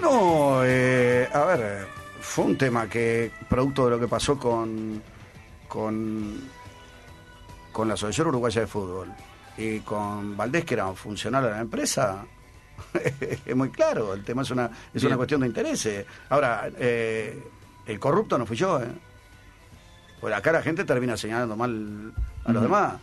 S4: No, eh, a ver, fue un tema que, producto de lo que pasó con, con, con la Asociación Uruguaya de Fútbol y con Valdés, que era un funcionario de la empresa, es muy claro, el tema es una, es
S1: Bien.
S4: una cuestión de intereses. Ahora, eh, el corrupto no fui yo, ¿eh? Pues acá la gente termina señalando mal a los demás.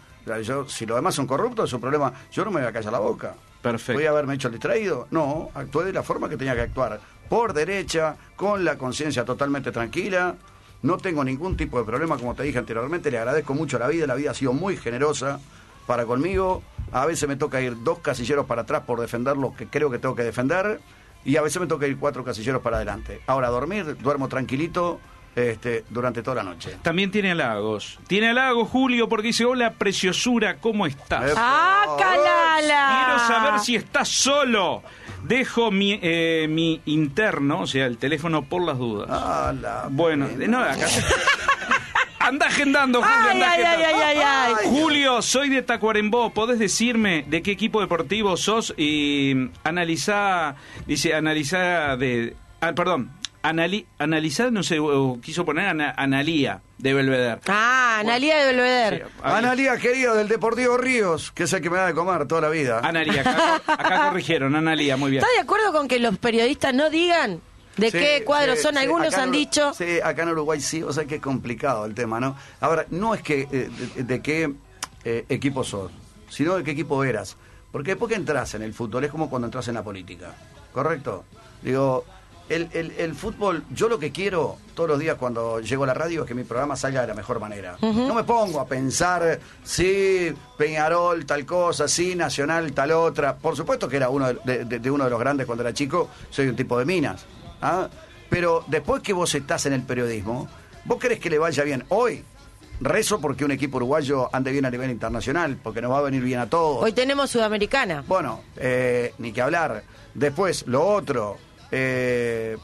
S4: Yo, si los demás son corruptos, es su problema. Yo no me voy a callar la boca.
S1: Perfecto.
S4: ¿Voy a haberme hecho el distraído? No, actué de la forma que tenía que actuar. Por derecha, con la conciencia totalmente tranquila. No tengo ningún tipo de problema, como te dije anteriormente. Le agradezco mucho a la vida. La vida ha sido muy generosa para conmigo. A veces me toca ir dos casilleros para atrás por defender lo que creo que tengo que defender. Y a veces me toca ir cuatro casilleros para adelante. Ahora, dormir, duermo tranquilito este, durante toda la noche.
S1: También tiene halagos. Tiene halagos, Julio, porque dice, hola, preciosura, ¿cómo estás?
S2: ¡Ah, calala!
S1: Quiero saber si estás solo. Dejo mi, eh, mi interno, o sea, el teléfono por las dudas.
S4: Ah, la
S1: bueno,
S4: pena.
S1: no, acá... Anda agendando, Julio,
S2: Ay,
S1: anda
S2: ay, ay,
S1: agendando.
S2: ay, ay, ay.
S1: Julio, soy de Tacuarembó. ¿Podés decirme de qué equipo deportivo sos? Y analizá, dice, analizá de... Ah, perdón, anali, analizá, no sé, quiso poner ana- analía de Belvedere.
S2: Ah, Analia de Belvedere.
S1: Sí.
S4: Analía, querido, del Deportivo Ríos, que es el que me da de comer toda la vida.
S1: Analía, acá, acá corrigieron, Analía, muy bien.
S2: ¿Estás de acuerdo con que los periodistas no digan de
S4: Sí,
S2: qué cuadros
S4: sí,
S2: son?
S4: sí,
S2: Algunos han
S4: en
S2: dicho.
S4: Sí, acá en Uruguay sí, o sea que es complicado el tema, ¿no? Ahora, no es que eh, de, de qué eh, equipo sos, sino de qué equipo eras. Porque después que entras en el fútbol es como cuando entras en la política, ¿correcto? Digo, el, el- el fútbol, yo lo que quiero todos los días cuando llego a la radio es que mi programa salga de la mejor manera. No me pongo a pensar si Peñarol tal cosa, si Nacional tal otra. Por supuesto que era uno de, de- de uno de los grandes cuando era chico, soy un tipo de minas. ¿ah? Pero después que vos estás en el periodismo, vos querés que le vaya bien hoy. Rezo porque un equipo uruguayo ande bien a nivel internacional, porque nos va a venir bien a todos.
S2: Hoy tenemos Sudamericana.
S4: Bueno, eh, ni que hablar. Después, lo otro, eh,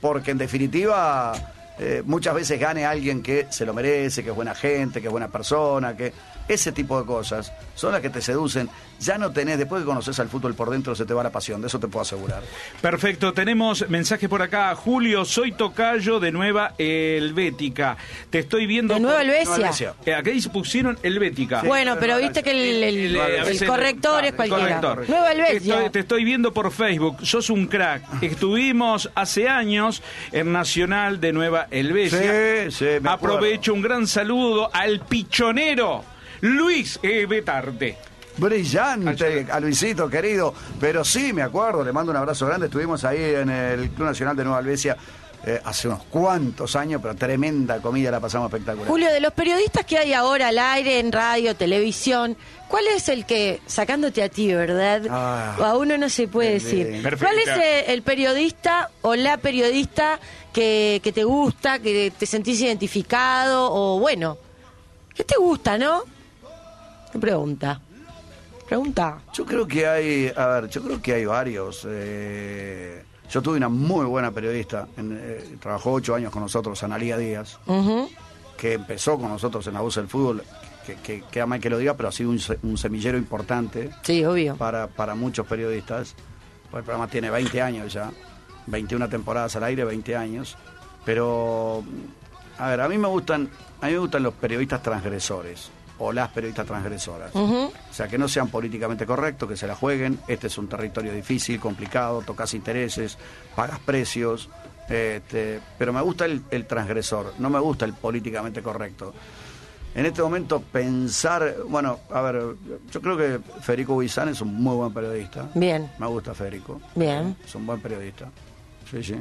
S4: porque en definitiva eh, muchas veces gane alguien que se lo merece, que es buena gente, que es buena persona, que ese tipo de cosas son las que te seducen. Ya no tenés, después que conoces al fútbol por dentro, se te va la pasión, de eso te puedo asegurar.
S1: Perfecto, tenemos mensaje por acá. Julio, soy tocayo de Nueva Helvética. Te estoy viendo...
S2: De Nueva
S1: por-
S2: Helvecia.
S4: Nueva Helvecia.
S1: Eh, acá dice pusieron Helvética.
S2: Bueno, pero viste que el, el-
S1: a
S2: el corrector es
S1: ah,
S2: cualquiera.
S1: corrector.
S2: Nueva
S1: Te estoy,
S2: Helvecia.
S1: te estoy viendo por Facebook, sos un crack. Estuvimos hace años en Nacional de Nueva Helvecia.
S4: Sí, sí, me.
S1: Aprovecho un gran saludo al pichonero Luis E. Betarte.
S4: Brillante, a Luisito querido. Pero sí, me acuerdo, le mando un abrazo grande. Estuvimos ahí en el Club Nacional de Nueva Albesia eh, hace unos cuantos años, pero tremenda comida, la pasamos espectacular.
S2: Julio, de los periodistas que hay ahora al aire, en radio, televisión, ¿cuál es el que, sacándote a ti, verdad?
S4: Ah.
S2: o a uno no se puede
S4: Bien,
S2: decir.
S4: bien.
S2: ¿Cuál es eh, el periodista o la periodista que, que te gusta, que te sentís identificado o bueno, ¿qué te gusta, no? ¿Qué pregunta? Pregunta.
S4: Yo creo que hay, a ver, yo creo que hay varios. eh, yo tuve una muy buena periodista, en, eh, trabajó ocho años con nosotros, Analía Díaz, que empezó con nosotros en la voz del fútbol, que, que queda mal que lo diga, pero ha sido un, un semillero importante
S2: Sí, obvio.
S4: para, para muchos periodistas. El programa tiene 20 años ya, 21 temporadas al aire, 20 años. Pero, a ver, a mí me gustan, a mí me gustan los periodistas transgresores o las periodistas transgresoras. O sea, que no sean políticamente correctos, que se la jueguen. Este es un territorio difícil, complicado, tocas intereses, pagas precios. Este, pero me gusta el, el transgresor, no me gusta el políticamente correcto. En este momento pensar, bueno, a ver, yo creo que Federico Huizán es un muy buen periodista.
S2: Bien.
S4: Me gusta Federico.
S2: Bien.
S4: Es un buen periodista. Sí, sí.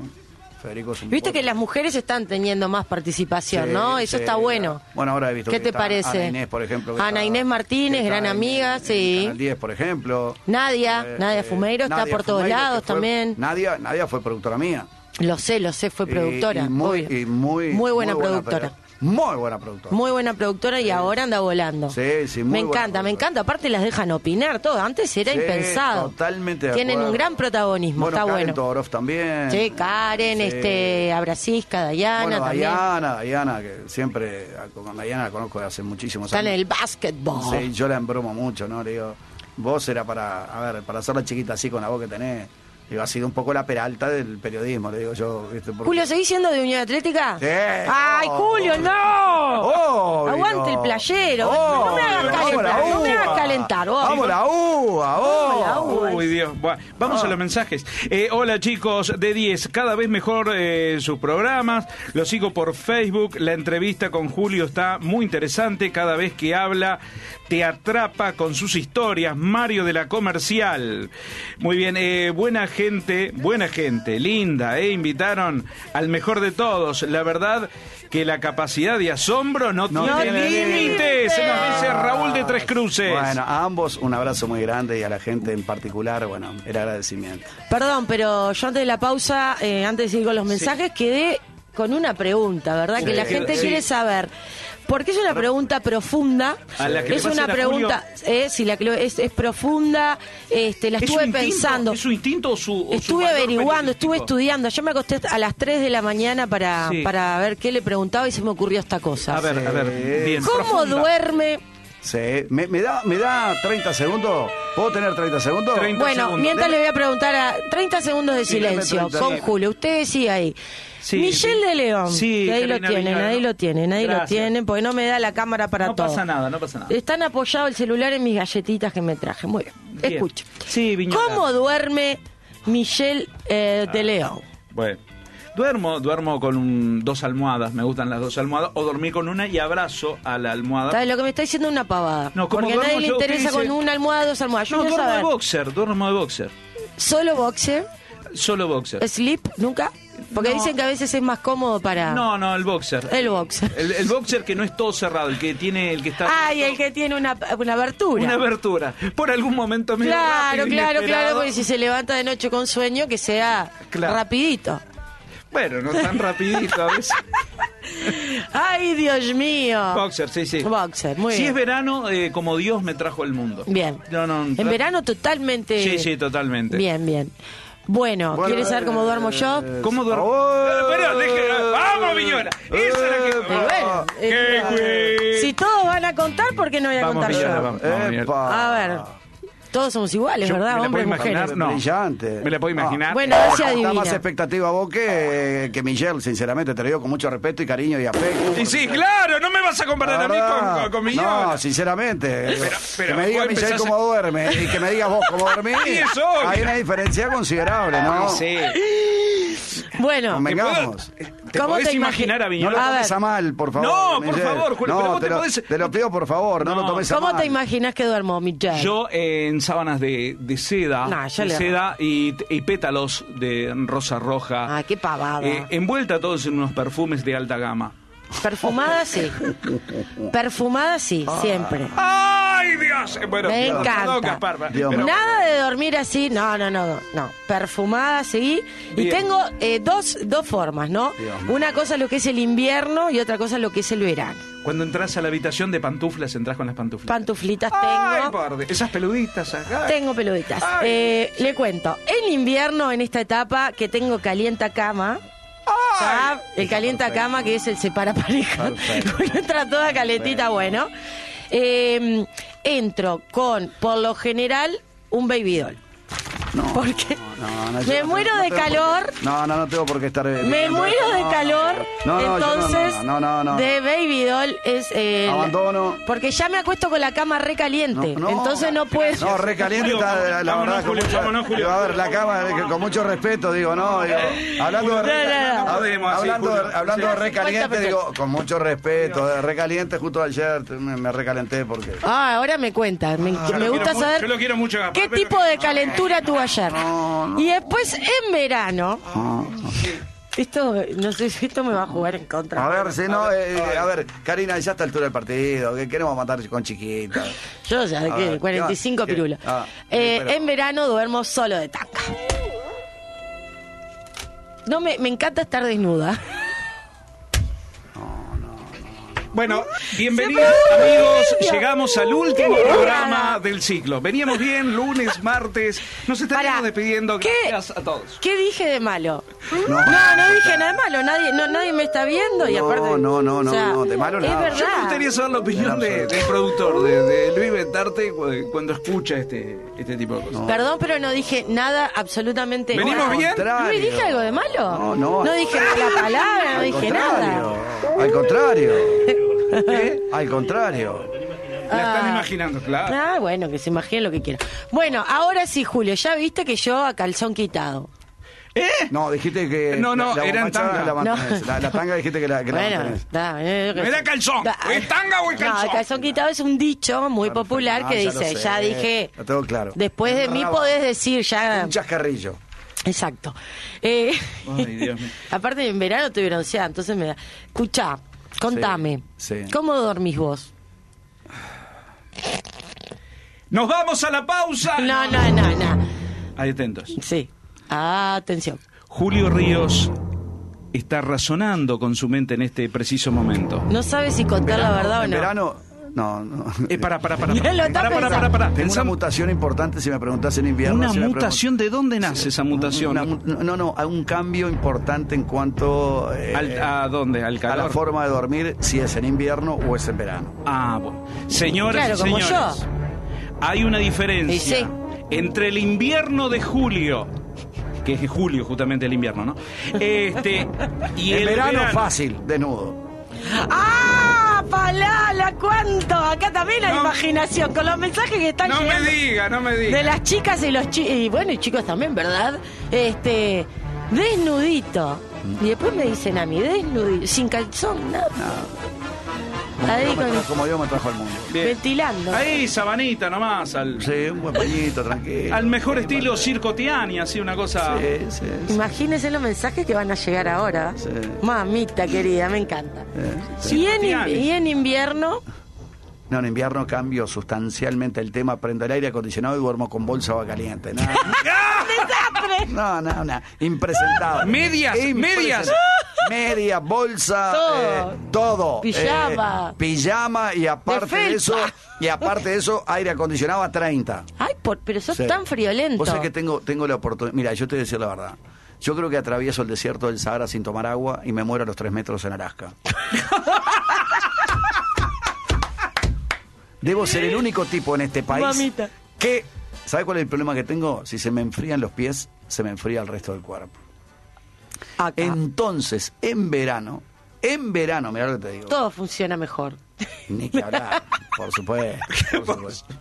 S4: Federico es un
S2: Viste que las mujeres están teniendo más participación,
S4: Sí,
S2: ¿no? Eso
S4: sí,
S2: está bueno.
S4: Bueno, ahora he visto
S2: ¿Qué
S4: que
S2: te
S4: está
S2: parece?
S4: Ana Inés, por ejemplo.
S2: Ana
S4: está-
S2: Inés Martínez, gran
S4: en-
S2: amiga,
S4: en
S2: sí.
S4: Canal 10, por ejemplo.
S2: Nadia,
S4: Eh,
S2: Nadia
S4: eh,
S2: Fumeiro está
S4: Nadia
S2: por todos
S4: Fumeiro,
S2: lados
S4: fue-
S2: también.
S4: Nadia, Nadia fue productora mía.
S2: Lo sé, lo sé, fue productora.
S4: Y, muy, y muy,
S2: Muy buena productora.
S4: Muy buena productora.
S2: Muy buena productora y ahora anda volando.
S4: Sí, sí, muy
S2: Me
S4: buena
S2: encanta, me encanta. Aparte las dejan opinar todo. Antes era
S4: Sí,
S2: impensado.
S4: Totalmente de
S2: Tienen
S4: acuerdo.
S2: un gran protagonismo,
S4: bueno,
S2: está
S4: Karen
S2: bueno.
S4: Todorov también.
S2: Sí, Karen,
S4: Sí.
S2: este, Abracisca, Dayana
S4: bueno,
S2: también.
S4: Dayana, Dayana, que siempre, con Dayana la conozco de hace muchísimos
S2: Está en
S4: años.
S2: el básquetbol.
S4: Sí, yo la embromo mucho, ¿no? Le digo, vos era para, a ver, para hacerla chiquita así con la voz que tenés. Digo, ha sido un poco la peralta del periodismo, le digo yo. ¿viste? Porque-
S2: Julio, ¿seguís siendo de Unión Atlética?
S4: Sí.
S2: ¡Ay,
S4: Oh.
S2: Julio, no!
S4: Obvio.
S2: Aguante el playero. no me hagas calentar, no me hagas calentar. vos.
S4: Vamos la uva,
S2: Vamos la uva.
S1: Uy, Dios. Vamos a los mensajes. Eh, hola, chicos de 10. Cada vez mejor eh, sus programas. Lo sigo por Facebook. La entrevista con Julio está muy interesante. Cada vez que habla, te atrapa con sus historias. Mario de la Comercial. Muy bien. eh, buena gente, buena gente, linda, ¿eh? Invitaron al mejor de todos. La verdad que la capacidad de asombro no,
S4: No
S1: tiene
S4: tiene
S1: límites. Se nos dice Raúl de Tres Cruces.
S4: Bueno, a ambos un abrazo muy grande y a la gente en particular, bueno, el agradecimiento.
S2: Perdón, pero yo antes de la pausa, eh, antes de seguir con los mensajes, quedé con una pregunta, ¿verdad? que la gente
S1: sí.
S2: quiere saber. Porque es una pregunta profunda.
S1: A la que le
S2: es una pregunta, eh, si la que es, es profunda, este, la
S1: ¿Es su
S2: estuve
S1: instinto?
S2: pensando.
S1: ¿Es su instinto o su o
S2: Estuve averiguando, estuve estudiando. Yo me acosté a las 3 de la mañana para,
S1: Sí.
S2: para ver qué le preguntaba y se me ocurrió esta cosa.
S1: A ver, a ver, bien.
S2: ¿Cómo
S1: profunda.
S2: duerme?
S4: Sí, ¿Me, me da, ¿Me da 30 segundos? ¿Puedo tener 30 segundos?
S1: 30
S2: Bueno,
S1: segundos.
S2: mientras le voy a preguntar a 30 segundos de silencio
S4: 30,
S2: con. Julio. Usted sigue ahí.
S1: Sí,
S2: Michelle de León.
S1: Sí,
S2: que ahí lo tiene,
S1: Viñolo.
S2: nadie lo tiene, nadie lo
S1: Gracias.
S2: tiene, porque no me da la cámara para
S1: No
S2: todo.
S1: pasa nada, no pasa nada.
S2: Están apoyado el celular en mis galletitas que me traje. Muy bien.
S1: Bien.
S2: Escuche.
S1: Sí, Viñola.
S2: ¿Cómo duerme Michelle eh, de León?
S1: Bueno. Duermo, duermo con un- dos almohadas, me gustan las dos almohadas, o dormir con una y abrazo a la almohada.
S2: ¿Sabes? Lo que me está diciendo es una pavada.
S1: No, ¿cómo
S2: porque a nadie le interesa
S1: dice?
S2: con una almohada, dos almohadas. Yo
S1: No, duermo de
S2: saber.
S1: boxer, duermo de boxer.
S2: ¿Solo boxer?
S1: Solo boxer.
S2: ¿Sleep? ¿Nunca? Porque
S1: No.
S2: dicen que a veces es más cómodo para...
S1: No, no, el boxer.
S2: El boxer.
S1: El, el boxer que no es todo cerrado, el que tiene, el que está...
S2: Ay, el que tiene una, una abertura.
S1: Una abertura. Por algún momento medio
S2: Claro,
S1: rápido,
S2: claro, claro, porque si se levanta de noche con sueño, que sea
S1: Claro.
S2: rapidito.
S1: Bueno, no tan rapidito a veces.
S2: Ay, Dios mío.
S1: Boxer, sí, sí.
S2: Boxer, muy
S1: si
S2: bien.
S1: es verano, eh, como Dios me trajo al mundo.
S2: Bien.
S1: No, no,
S2: En verano totalmente...
S1: Sí, sí, totalmente.
S2: Bien, bien. Bueno,
S4: Bueno,
S2: ¿quieres saber cómo duermo yo?
S4: eh,
S1: ¿Cómo duermo?
S4: Oh,
S1: Pero, deje- ¡Vamos, Viñola! Esa es la que...
S4: eh,
S2: bueno,
S1: ¡Qué
S2: eh,
S1: güey!
S2: Si todos van a contar, ¿por qué no voy a
S1: Vamos,
S2: contar
S1: Viñola,
S2: yo?
S1: vamos. vamos.
S2: A ver, todos somos iguales,
S1: Yo
S2: ¿verdad?
S1: me la
S2: Hombres y
S1: puedo imaginar,
S2: mujeres.
S1: no.
S4: Brillante.
S1: Me la puedo imaginar.
S2: Bueno, si
S4: Está más expectativa vos que, que Michelle, sinceramente, te lo digo con mucho respeto y cariño y afecto.
S1: Y sí, claro, no me vas a comparar a mí con, con, con Viñola.
S4: No, sinceramente.
S1: pero
S4: que me diga
S1: a-
S4: cómo duerme y que me digas vos cómo dormís.
S1: Sí, es obvio.
S4: Hay una diferencia considerable, ¿no?
S1: Sí.
S2: Bueno,
S4: Convengamos.
S1: ¿Te, puedo- te
S2: ¿Cómo
S1: podés
S2: te imagi-
S1: imaginar a
S4: No
S1: Viñola?
S4: lo
S2: A
S4: tomes
S2: ver.
S4: a mal, por favor.
S1: No, por favor, Julio,
S4: No,
S1: pero vos
S4: te,
S1: te
S4: lo,
S1: podés-
S4: te lo pido, por favor, no,
S1: No.
S4: lo tomes a
S2: ¿cómo
S4: mal.
S2: te imaginas que duermo, Michelle?
S1: Yo eh, en sábanas de, de seda,
S2: No, yo
S1: de seda y, y pétalos de rosa roja.
S2: Ah, qué pavada.
S1: Eh, envuelta todos en unos perfumes de alta gama.
S2: Perfumada sí. Perfumada sí, siempre.
S1: ¡Ay, Dios! Eh, Bueno,
S2: Me encanta.
S1: perdón, Gaspar, va-
S4: Dios
S1: pero-
S2: Nada de dormir así, no, no, no, no. Perfumada, sí. Y tengo eh, dos, dos formas, ¿no?
S4: Dios.
S2: Una cosa es lo que es el invierno y otra cosa es lo que es el verano.
S1: Cuando entras a la habitación de pantuflas, entras con las pantuflas.
S2: Pantuflitas
S1: ¡Ay,
S2: tengo.
S1: de- Esas peluditas acá.
S2: Tengo peluditas.
S1: Ay.
S2: Eh, le cuento, en invierno, en esta etapa que tengo calienta cama, ya, el calienta cama que es el separa pareja,
S4: Perfecto.
S2: uno entra toda calentita, bueno. Eh, entro con, por lo general, un baby doll.
S4: No,
S2: Porque
S4: no, no, yo
S2: me
S4: no
S2: muero de calor.
S4: No, no, no tengo por qué estar. eh,
S2: Me muero de
S4: No,
S2: calor,
S4: no, no, yo no,
S2: entonces
S4: no, no, no, no.
S2: de Baby Doll es el...
S4: Abandono.
S2: Porque ya me acuesto con la cama recaliente,
S4: No, no.
S2: entonces no puedo...
S4: No, recaliente está, la verdad, con
S1: Julio,
S4: mucho,
S1: vámonos, Julio.
S4: digo, a ver, la cama, eh, con mucho respeto, digo, no, digo, hablando de, hablando, hablando de recaliente, digo, con mucho respeto, de recaliente, justo ayer me, me recalenté porque...
S2: Ah, ahora me cuentas, me,
S1: lo
S2: gusta saber
S1: Yo lo quiero mucho,
S2: qué tipo de calentura tuvo ayer. Y después en verano, esto, no sé si esto me va a jugar en contra.
S4: A ver, si no, eh, a ver, Karina, ya a esta altura del partido, que queremos matar con chiquita.
S2: Yo ya,
S4: A
S2: ¿qué?
S4: ver,
S2: 45
S4: ¿qué?
S2: pirulos.
S4: Ah,
S2: Eh, En verano duermo solo de tanga. No, me, me encanta estar desnuda.
S1: Bueno, bienvenidos amigos, llegamos al último programa del ciclo. Veníamos bien, lunes, martes, nos estaríamos
S2: Pará,
S1: despidiendo.
S2: ¿qué?
S1: Gracias a todos.
S2: ¿Qué dije de malo?
S4: No.
S2: No, no dije nada de malo. Nadie, no, nadie me está viendo y
S4: No,
S2: aparte.
S4: no, no, no, no, de malo
S2: es
S4: nada.
S2: verdad.
S1: Yo me gustaría saber la opinión de- del productor, de, de Luis Betarte, cu- cuando escucha este, este tipo de cosas.
S2: Perdón, pero no dije nada absolutamente.
S1: ¿Venimos bien?
S2: Luis, ¿dije algo de malo?
S4: No, no.
S2: No dije mala palabra, no
S4: Al
S2: dije
S4: contrario,
S2: nada.
S4: al contrario. Al contrario.
S1: La están
S2: Ah.
S1: imaginando, claro.
S2: Ah, bueno, que se imaginen lo que quieran. Bueno, ahora sí, Julio, ya viste que yo a calzón quitado.
S1: ¿Eh?
S4: No, dijiste que.
S1: No, no,
S4: la, la
S1: era en
S4: bombacha
S1: tanga.
S4: La,
S2: No.
S4: mantenés. La- la tanga dijiste que la, que la
S2: Bueno, da, eh,
S1: Me da calzón.
S2: Da-
S1: ¿O es tanga o es
S2: No,
S1: calzón?
S2: el calzón quitado es un dicho muy popular
S4: Ah,
S2: que
S4: ya lo
S2: dice,
S4: sé.
S2: ya dije,
S4: Lo tengo claro.
S2: después de mí podés decir ya...
S4: Un chascarrillo.
S2: Exacto. Eh,
S1: Ay, Dios mío.
S2: aparte en verano estoy bronceada, entonces me da. Escucha, contame.
S4: Sí, sí.
S2: ¿Cómo dormís vos?
S1: ¡Nos vamos a la pausa!
S2: No, no, no, no.
S1: Ahí atentos.
S2: Sí. Atención.
S1: Julio Ríos está razonando con su mente en este preciso momento.
S2: No sabes si contar la verdad o
S4: en
S2: no.
S4: verano, no, no.
S1: Eh, para, para, para. Para, para, para, para, para.
S4: Tengo una mutación importante si me preguntas en invierno.
S1: Una
S4: si
S1: mutación, ¿de dónde nace esa mutación?
S4: Una no, no, hay un cambio importante en cuanto eh,
S1: Al- ¿A dónde? ¿Al
S4: a la forma de dormir, si es en invierno o es en verano.
S1: Ah, bueno. Señoras
S2: Claro,
S1: y
S2: como
S1: señores,
S2: yo.
S1: hay una diferencia
S2: sí.
S1: entre el invierno de julio, que es julio justamente el invierno, ¿no? Este, y
S4: en
S1: el
S4: verano, fácil, desnudo.
S2: ¡Ah! ¡Palala! ¿Cuánto? Acá también hay
S1: No.
S2: imaginación con los mensajes que están
S1: No me
S2: llegando
S1: diga, no me diga.
S2: de las chicas y los chicos. Y bueno, y chicos también, ¿verdad? Este. Desnudito. Y después me dicen a mí, desnudito. Sin calzón, nada. Ahí
S4: Como,
S2: con-
S4: como Dios me trajo al mundo.
S1: Bien.
S2: ventilando.
S1: Ahí, sabanita nomás, al,
S4: Sí, un buen pañito, tranquilo.
S1: al mejor estilo Circo Tiani, así una cosa...
S4: Sí, sí, sí.
S2: Imagínense los mensajes que van a llegar ahora.
S4: Sí.
S2: Mamita querida, me encanta.
S4: Sí.
S2: Y, en, y en invierno,
S4: No, en invierno cambio sustancialmente el tema, prendo el aire acondicionado y duermo con bolsa agua caliente. No, no, no, no. impresentable.
S1: Medias, medias.
S4: Media, bolsa,
S2: Todo.
S4: eh, todo.
S2: Pijama.
S4: Eh, pijama y aparte
S2: De
S4: de, eso, y aparte de eso, aire acondicionado a 30.
S2: Ay, por- pero sos
S4: Sí.
S2: tan friolento.
S4: Vos sabés que tengo, tengo la oportunidad. Mira, yo te voy a decir la verdad. Yo creo que atravieso el desierto del Sahara sin tomar agua y me muero a los tres metros en Alaska. Debo ser el único tipo en este país
S2: Mamita.
S4: que. ¿Sabe cuál es el problema que tengo? Si se me enfrían los pies, se me enfría el resto del cuerpo.
S2: Acá.
S4: Entonces, en verano, en verano, mira lo que te digo.
S2: Todo funciona mejor.
S4: Ni que hablar, por supuesto. Por supuesto.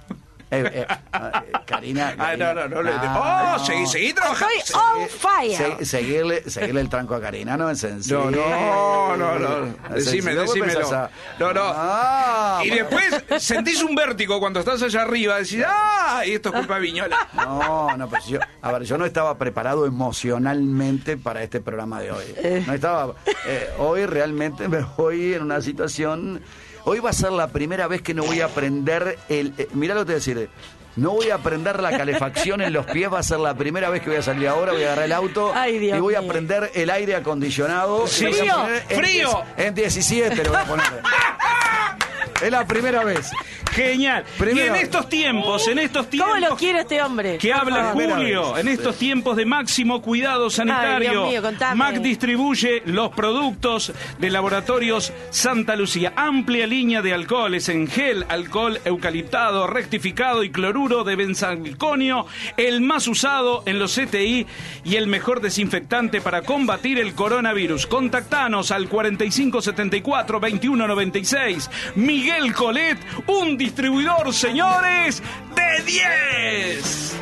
S4: Eh, eh, eh, Karina,
S1: Ay, no, no,
S4: Ah,
S1: ¡Oh, seguí, seguí trabajando!
S2: Estoy on fire.
S4: Se- seguirle, seguirle el tranco a Karina no es sencillo.
S1: No, no, no, no. Decime, decímelo.
S4: a-
S1: No, no.
S4: Ah,
S1: Y
S4: bueno.
S1: después sentís un vértigo cuando estás allá arriba, decís, ¡ah! Y esto es culpa de Viñola.
S4: No, no, pues yo, a ver, yo no estaba preparado emocionalmente para este programa de hoy. No estaba, eh, hoy realmente me voy en una situación, hoy va a ser la primera vez que no voy a aprender el, eh, mirá lo que te voy a decir, no voy a aprender la calefacción en los pies, va a ser la primera vez que voy a salir ahora, voy a agarrar el auto
S2: Ay, Dios
S4: y voy a
S2: mío.
S4: prender el aire acondicionado.
S1: Sí.
S4: y lo voy a
S2: Frío,
S4: poner en
S1: frío.
S4: diez- En 17 lo voy a poner. Es la primera vez.
S1: Genial.
S4: Primero.
S1: Y en estos tiempos, en estos tiempos...
S2: ¿Cómo lo quiere este hombre?
S1: Que habla.
S4: Primera
S1: Julio,
S4: vez,
S1: en estos
S4: sí.
S1: tiempos de máximo cuidado sanitario.
S2: Dios mío.
S1: Mac distribuye los productos de laboratorios Santa Lucía. Amplia línea de alcoholes en gel, alcohol eucaliptado, rectificado y cloruro de benzalconio, el más usado en los CTI y el mejor desinfectante para combatir el coronavirus. Contactanos al 4574-2196. Miguel Colet, un distribuidor, señores, de 10.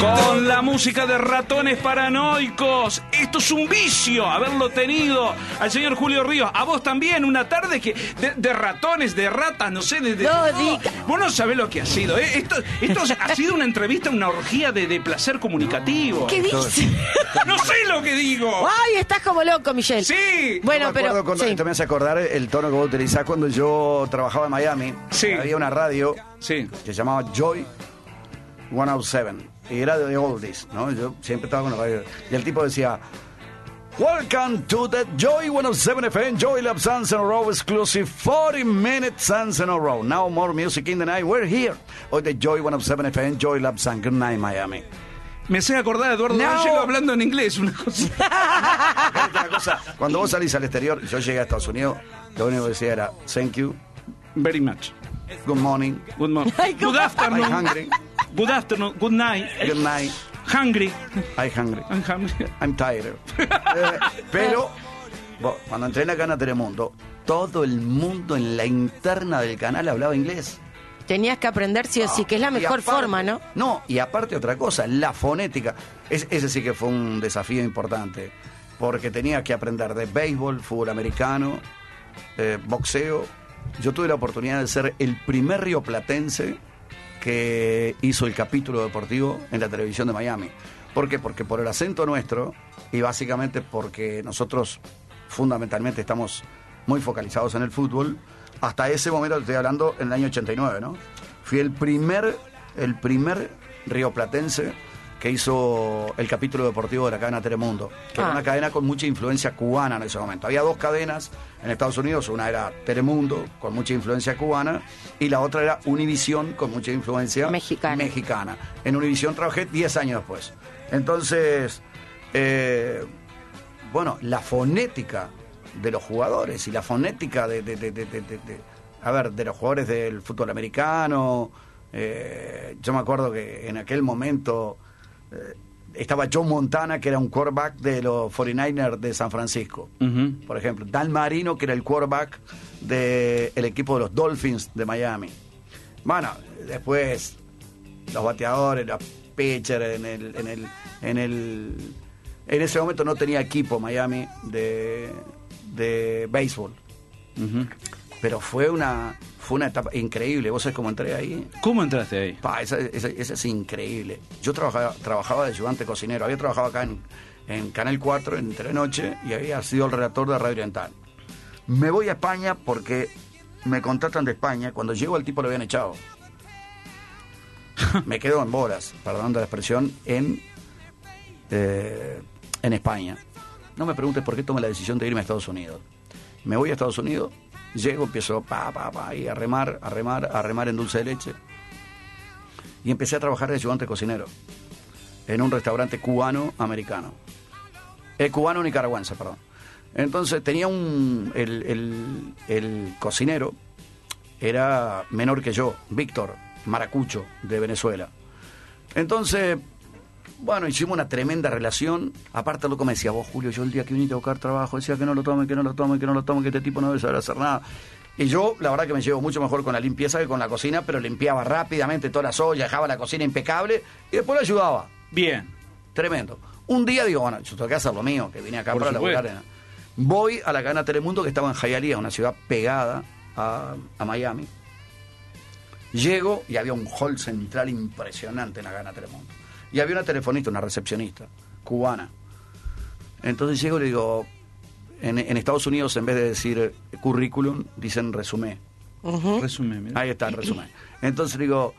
S1: Con la música de ratones paranoicos. Esto es un vicio, haberlo tenido al señor Julio Ríos. A vos también, una tarde que de, de ratones, de ratas, no sé, de... de-
S2: No diga.
S1: Vos no sabés lo que ha sido. ¿eh? Esto, esto ha sido una entrevista, una orgía de, de placer comunicativo.
S2: ¿Qué dice?
S1: No sé lo que digo.
S2: Ay, estás como loco, Michelle.
S1: Sí.
S2: Bueno,
S4: Yo me
S2: pero.
S4: cuando-
S2: sí.
S4: Te me hace acordar el tono que vos utilizás cuando yo trabajaba en Miami.
S1: Sí.
S4: Había una radio
S1: Sí.
S4: que se llamaba Joy 107. Y era de oldies, ¿no? Yo siempre estaba con la radio. Y el tipo decía... Welcome to the Joy 107 FM, Joy Lab Suns in a Row exclusive 40 minute Suns in a Row. Now more music in the night. We're here. Hoy de Joy 107 FM, Joy Lab Suns. Good night, Miami.
S1: Me hace acordar a Eduardo
S4: No.
S1: Hablando en inglés, una cosa.
S4: Una cosa, Cuando vos salís al exterior, yo llegué a Estados Unidos, lo único que decía era thank you,
S1: Very much.
S4: good morning,
S1: Good morning. Good afternoon.
S4: I'm hungry,
S1: Good afternoon. Good night.
S4: good night,
S1: Hungry.
S4: I'm hungry.
S1: I'm hungry.
S4: I'm tired. Eh, pero vos, cuando entré en la cana Telemundo, todo el mundo en la interna del canal hablaba inglés.
S2: Tenías que aprender sí o sí, que es la
S4: Y
S2: mejor
S4: aparte-
S2: forma, ¿no?
S4: No, y aparte otra cosa, la fonética. Es- ese sí que fue un desafío importante, porque tenía que aprender de béisbol, fútbol americano, eh, boxeo. Yo tuve la oportunidad de ser el primer rioplatense que hizo el capítulo deportivo en la televisión de Miami. ¿Por qué? Porque por el acento nuestro y básicamente porque nosotros fundamentalmente estamos muy focalizados en el fútbol, hasta ese momento estoy hablando en el año 89, ¿no? Fui el primer, el primer rioplatense que hizo el capítulo deportivo de la cadena Telemundo, que era
S2: Ah.
S4: una cadena con mucha influencia cubana en ese momento. Había dos cadenas en Estados Unidos, una era Telemundo, con mucha influencia cubana, y la otra era Univisión, con mucha influencia
S2: Mexicana.
S4: mexicana. En Univisión trabajé 10 años después. Entonces, eh, bueno, la fonética de los jugadores y la fonética de, de- a ver, de los jugadores del fútbol americano. eh, yo me acuerdo que en aquel momento estaba Joe Montana, que era un quarterback de los 49ers de San Francisco. Por ejemplo, Dan Marino, que era el quarterback del equipo de los Dolphins de Miami. Bueno, después los bateadores, los pitchers en el, en el, en el en ese momento no tenía equipo Miami de, de béisbol. Pero fue una fue una etapa increíble. ¿Vos sabés cómo entré ahí?
S1: ¿Cómo entraste ahí?
S4: Pa, esa, esa- esa es increíble. Yo trabajaba, trabajaba de ayudante cocinero. Había trabajado acá en, en Canal 4 en Telenoche y había sido el redactor de Radio Oriental. Me voy a España porque me contratan de España. Cuando llego al tipo lo habían echado. Me quedo en bolas, perdón de la expresión, en, eh, en España. No me preguntes por qué tomé la decisión de irme a Estados Unidos. Me voy a Estados Unidos, llego, empiezo pa, pa, pa, y a remar, a remar, a remar en dulce de leche. Y empecé a trabajar de ayudante cocinero en un restaurante cubano-americano. Eh, cubano-nicaragüense, perdón. Entonces tenía un. El, el- el cocinero era menor que yo, Víctor Maracucho, de Venezuela. Entonces, bueno, hicimos una tremenda relación. Aparte, loco me decía, vos, Julio, yo el día que viniste a buscar trabajo decía que no lo tome, que no lo tome, que no lo tome, que este tipo no debe saber hacer nada. Y yo, la verdad que me llevo mucho mejor con la limpieza que con la cocina, pero limpiaba rápidamente todas las ollas, dejaba la cocina impecable y después lo ayudaba.
S1: Bien.
S4: Tremendo. Un día digo, bueno, yo tengo que hacer lo mío, que vine acá
S1: Por
S4: para
S1: supuesto.
S4: laburar. Voy a la cadena Telemundo que estaba en Hialeah, una ciudad pegada a, a Miami. Llego y había un hall central impresionante en la cadena Telemundo. Y había una telefonista, una recepcionista, cubana. Entonces llego y le digo, en, en Estados Unidos en vez de decir currículum, dicen resumen.
S1: Resumen, mira.
S4: Ahí está el resumen. Entonces digo,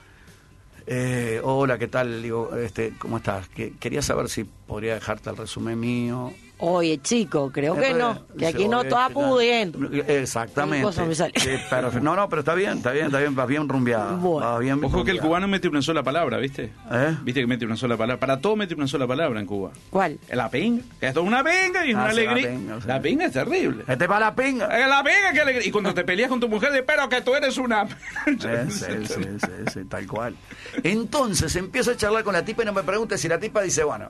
S4: eh, hola, ¿qué tal? Digo, este, ¿cómo estás? Que, quería saber si podría dejarte el resumen mío.
S2: Oye, chico, creo que no. Que aquí no está pudiendo.
S4: Exactamente. Sí, perfecto. No, no, pero está bien, está bien, está bien, vas bien rumbeada.
S2: Bueno.
S4: bien
S1: Ojo que el cubano mete una sola palabra, ¿viste?
S4: ¿Eh?
S1: ¿Viste que mete una sola palabra? Para todo mete una sola palabra en Cuba.
S2: ¿Cuál?
S1: La pinga. Esto es una pinga y es
S4: Ah,
S1: una
S4: la
S1: alegría.
S4: pinga, sí.
S1: La pinga es terrible.
S4: Este va la pinga.
S1: Eh, La pinga, qué alegría. Y cuando te peleas con tu mujer, de, pero que tú eres una...
S4: Eh, sí, sí, sí, sí, tal cual. Entonces empiezo a charlar con la tipa y no me preguntes si la tipa dice, bueno,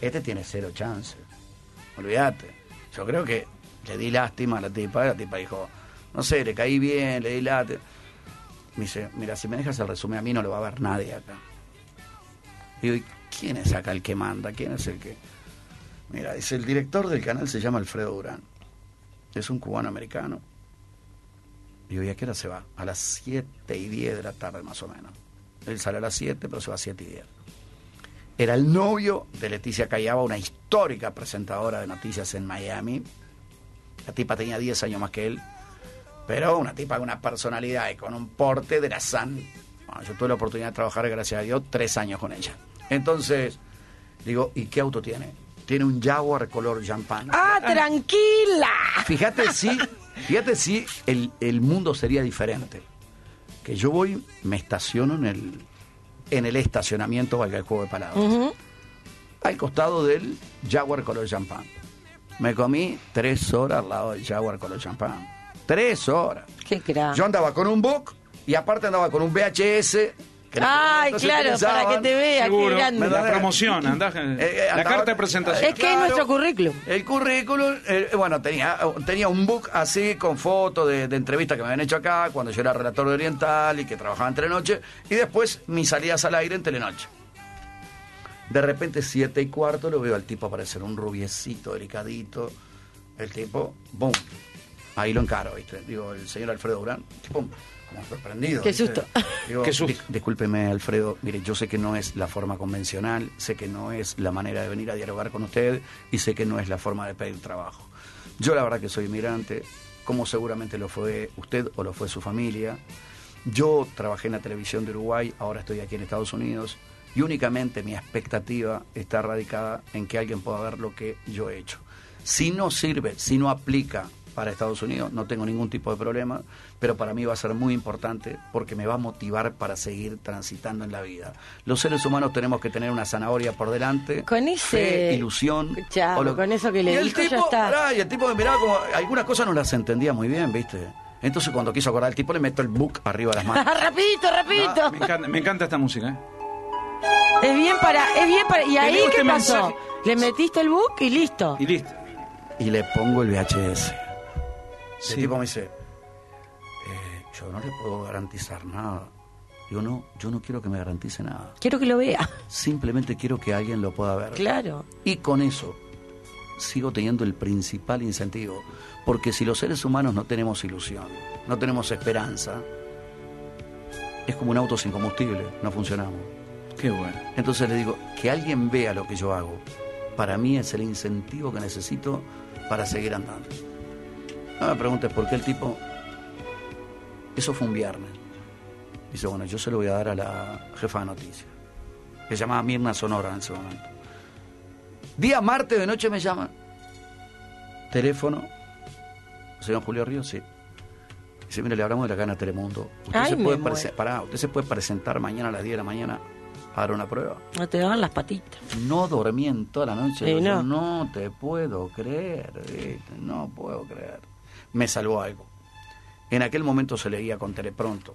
S4: este tiene cero chance. Olvídate. Yo creo que le di lástima a la tipa. La tipa dijo, no sé, le caí bien, le di lástima. Me dice, mira, si me dejas el resumen, a mí no lo va a ver nadie acá. Digo, ¿y quién es acá el que manda? ¿Quién es el que...? Mira, dice, el director del canal se llama Alfredo Durán. Es un cubano americano. Digo, ¿y a qué hora se va? A las 7 y 10 de la tarde más o menos. Él sale a las 7, pero se va a 7 y 10. Era el novio de Leticia Callaba, una histórica presentadora de noticias en Miami. La tipa tenía 10 años más que él, pero una tipa con una personalidad y con un porte de la San. Bueno, yo tuve la oportunidad de trabajar, gracias a Dios, tres años con ella. Entonces, digo, ¿y qué auto tiene? Tiene un Jaguar color champán.
S2: ¡Ah, tranquila!
S4: Fíjate si, fíjate si el, el mundo sería diferente. Que yo voy, me estaciono en el, en el estacionamiento, valga el juego de palabras, al costado del Jaguar color champán. Me comí tres horas al lado del Jaguar color champán. Tres horas.
S2: Qué crack.
S4: Yo andaba con un book y aparte andaba con un VHS.
S2: Ay, claro, para que te vea, qué
S1: Seguro.
S2: grande.
S1: La promoción, andá,
S4: Eh, eh,
S1: la carta de presentación.
S2: Es que es nuestro currículum.
S4: El currículum, eh, bueno, tenía, tenía un book así con fotos de, de entrevistas que me habían hecho acá cuando yo era relator de Oriental y que trabajaba en Telenoche. Y después mis salidas al aire en Telenoche. De repente, siete y cuarto, lo veo al tipo aparecer, un rubiecito, delicadito. El tipo, ¡bum! Ahí lo encaro, ¿viste? Digo, el señor Alfredo Durán, ¡pum! Como sorprendido.
S2: Qué susto.
S4: Digo,
S1: Qué susto.
S4: "Dis- discúlpeme, Alfredo, mire, yo sé que no es la forma convencional, sé que no es la manera de venir a dialogar con usted y sé que no es la forma de pedir trabajo. Yo la verdad que soy inmigrante, como seguramente lo fue usted o lo fue su familia. Yo trabajé en la televisión de Uruguay, ahora estoy aquí en Estados Unidos y únicamente mi expectativa está radicada en que alguien pueda ver lo que yo he hecho. Si no sirve, si no aplica para Estados Unidos, no tengo ningún tipo de problema, pero para mí va a ser muy importante porque me va a motivar para seguir transitando en la vida. Los seres humanos tenemos que tener una zanahoria por delante,
S2: Con ese-
S4: fe, ilusión.
S2: Chao, con eso que le
S4: y el
S2: dijo, ya
S4: tipo,
S2: está.
S4: y el tipo me miraba como, algunas cosas no las entendía muy bien, ¿viste? Entonces cuando quiso acordar el tipo le meto el book arriba de las manos.
S2: rapidito, rapidito.
S1: Me encanta, me encanta esta música. ¿eh?
S2: Es bien para, es bien para. ¿Y ahí qué
S1: este
S2: pasó?
S1: mensaje.
S2: Le metiste el book y listo.
S1: Y listo.
S4: y le pongo el VHS.
S1: Sí.
S4: El tipo me dice, "Eh, yo no le puedo garantizar nada. Yo no, yo no quiero que me garantice nada.
S2: Quiero que lo vea.
S4: Simplemente quiero que alguien lo pueda ver.
S2: Claro.
S4: Y con eso sigo teniendo el principal incentivo. Porque si los seres humanos no tenemos ilusión, no tenemos esperanza, es como un auto sin combustible, no funcionamos.
S1: Qué bueno.
S4: Entonces le digo, que alguien vea lo que yo hago, para mí es el incentivo que necesito para seguir andando. No me preguntes por qué el tipo... Eso fue un viernes. Dice, bueno, yo se lo voy a dar a la jefa de noticias, que se llamaba Mirna Sonora en ese momento. Día martes de noche me llaman. Teléfono. Señor Julio Ríos, sí. Dice, mire, le hablamos de la gana Telemundo. Usted,
S2: Ay,
S4: se puede
S2: muero.
S4: prese- pará, usted se puede presentar mañana a las 10 de la mañana a dar una prueba.
S2: No te daban las patitas.
S4: No dormí en toda la noche.
S2: Sí,
S4: Digo,
S2: no.
S4: no te puedo creer, ¿viste? no puedo creer. Me salvó algo. En aquel momento se leía con telepronto,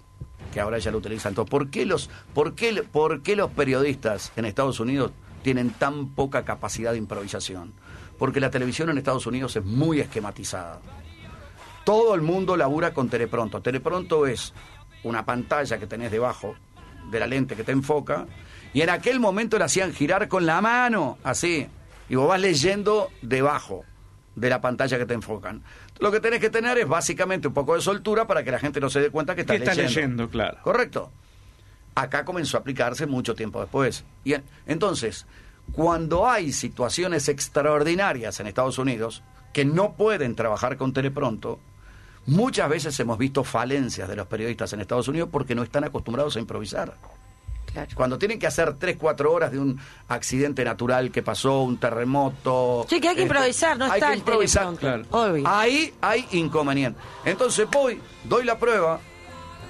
S4: que ahora ya lo utilizan todos. ¿Por qué los, por qué, por qué los periodistas en Estados Unidos tienen tan poca capacidad de improvisación? Porque la televisión en Estados Unidos es muy esquematizada. Todo el mundo labura con telepronto. Telepronto es una pantalla que tenés debajo de la lente que te enfoca y en aquel momento la hacían girar con la mano, así. Y vos vas leyendo debajo de la pantalla que te enfocan. Lo que tenés que tener es básicamente un poco de soltura para que la gente no se dé cuenta que
S1: ¿Qué
S4: estás
S1: estás
S4: leyendo.
S1: leyendo? Claro.
S4: Correcto. Acá comenzó a aplicarse mucho tiempo después. Y en- entonces, cuando hay situaciones extraordinarias en Estados Unidos que no pueden trabajar con telepronto, muchas veces hemos visto falencias de los periodistas en Estados Unidos porque no están acostumbrados a improvisar.
S2: Claro.
S4: Cuando tienen que hacer 3, 4 horas de un accidente natural que pasó, un terremoto.
S2: Sí, que hay que
S4: este,
S2: improvisar, no
S4: hay
S2: está
S4: que
S2: el
S4: improvisar.
S1: Claro.
S2: Obvio.
S4: Ahí hay inconveniente. Entonces voy, doy la prueba,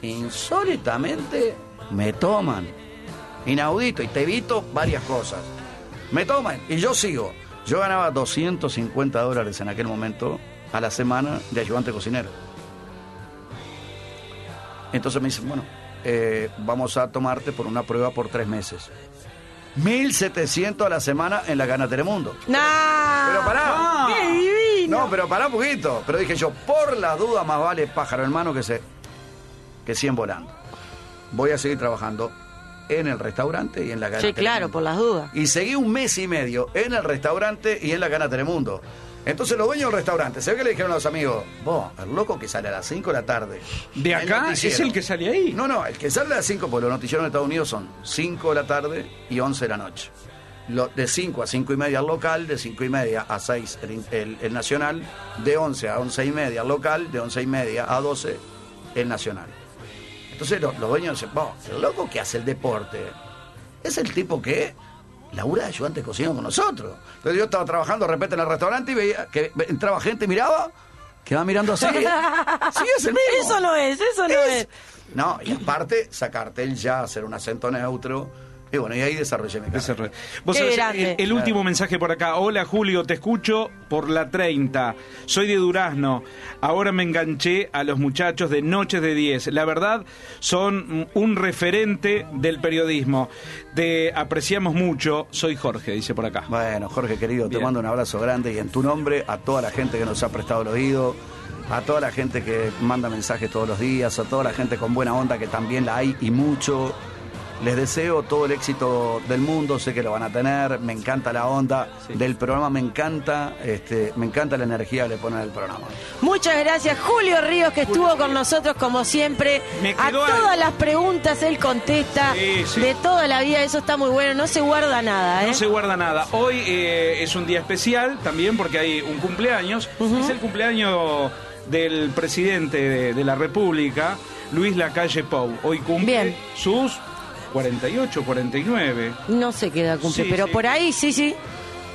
S4: insólitamente me toman. Inaudito, y te evito varias cosas. Me toman y yo sigo. Yo ganaba 250 dólares en aquel momento a la semana de ayudante cocinero. Entonces me dicen, bueno, eh, vamos a tomarte por una prueba por tres meses. 1.700 a la semana en la Gana Telemundo.
S2: ¡Nah!
S4: Pero pará.
S2: ¡Qué divino!
S4: No, pero pará un poquito. Pero dije yo, por la duda más vale pájaro en mano que se que 100 volando. Voy a seguir trabajando en el restaurante y en la Gana
S2: Sí, claro,
S4: Telemundo.
S2: por las dudas.
S4: Y seguí un mes y medio en el restaurante y en la Gana Telemundo. Entonces los dueños del restaurante, se ve que le dijeron a los amigos, vos, el loco que sale a las 5 de la tarde.
S1: ¿De acá
S4: noticiero".
S1: es el que sale ahí?
S4: No, no, el que sale a las 5, porque los noticieros en Estados Unidos son 5 de la tarde y 11 de la noche. Lo- de 5 a 5 y media al local, de 5 y media a 6 el, el- el nacional, de 11 a 11 y media al local, de 11 y media a 12 el nacional. Entonces lo- los dueños dicen, vos, el loco que hace el deporte es el tipo que labura de ayudante cocinero con nosotros. Entonces yo estaba trabajando de repente en el restaurante y veía que entraba gente y miraba, quedaba mirando así. sí, es el mismo.
S2: Eso no es, eso no es.
S4: No, y aparte, sacarte el ya, hacer un acento neutro. Y bueno, y ahí desarrollé mi carrera.
S1: re- Vos sabés, el, el último mensaje por acá. Hola Julio, te escucho por la 30. Soy de Durazno. Ahora me enganché a los muchachos de Noches de 10. La verdad, son un referente del periodismo. Te apreciamos mucho. Soy Jorge, dice por acá.
S4: Bueno, Jorge querido, te mando un abrazo grande y en tu nombre a toda la gente que nos ha prestado el oído, a toda la gente que manda mensajes todos los días, a toda la gente con buena onda que también la hay y mucho. Les deseo todo el éxito del mundo, sé que lo van a tener, me encanta la onda
S1: Sí.
S4: del programa, me encanta, este, me encanta la energía que le ponen al programa.
S2: Muchas gracias, Julio Ríos, que estuvo con nosotros como siempre. A todas las preguntas él contesta
S1: Sí, sí.
S2: de toda la vida, eso está muy bueno, no se guarda nada, ¿eh?
S1: No se guarda nada. Hoy eh, es un día especial también porque hay un cumpleaños. Es el cumpleaños del presidente de, de la República, Luis Lacalle Pou. Hoy cumple
S2: Bien.
S1: sus 48, 49.
S2: No sé qué edad cumple,
S1: Sí,
S2: pero
S1: sí.
S2: por ahí sí, sí.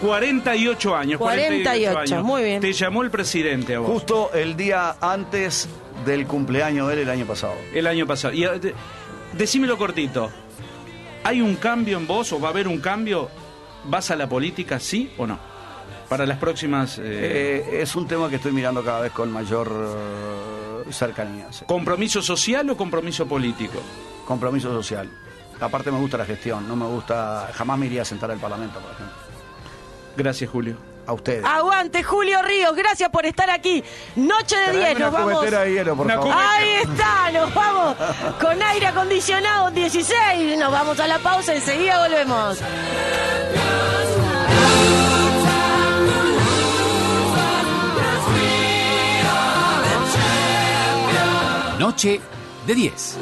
S1: 48 años.
S2: 48,
S1: años.
S2: muy bien.
S1: Te llamó el presidente a vos
S4: Justo el día antes del cumpleaños de él el año pasado.
S1: el año pasado. Y, eh, de- decímelo cortito. ¿Hay un cambio en vos o va a haber un cambio? ¿Vas a la política, sí o no? Para las próximas... eh,
S4: Eh, es un tema que estoy mirando cada vez con mayor eh, cercanía. sí.
S1: ¿Compromiso social o compromiso político?
S4: Compromiso social. Aparte me gusta la gestión, no me gusta, jamás me iría a sentar al Parlamento, por ejemplo.
S1: Gracias, Julio.
S4: A ustedes.
S2: Aguante, Julio Ríos, gracias por estar aquí. Noche de 10,
S4: Traeme una
S2: nos vamos.
S4: cubetera de hielo, por
S1: Una
S4: favor.
S1: cubetera.
S2: Ahí está, nos vamos con aire acondicionado 16. Nos vamos a la pausa, enseguida volvemos.
S6: Noche de 10.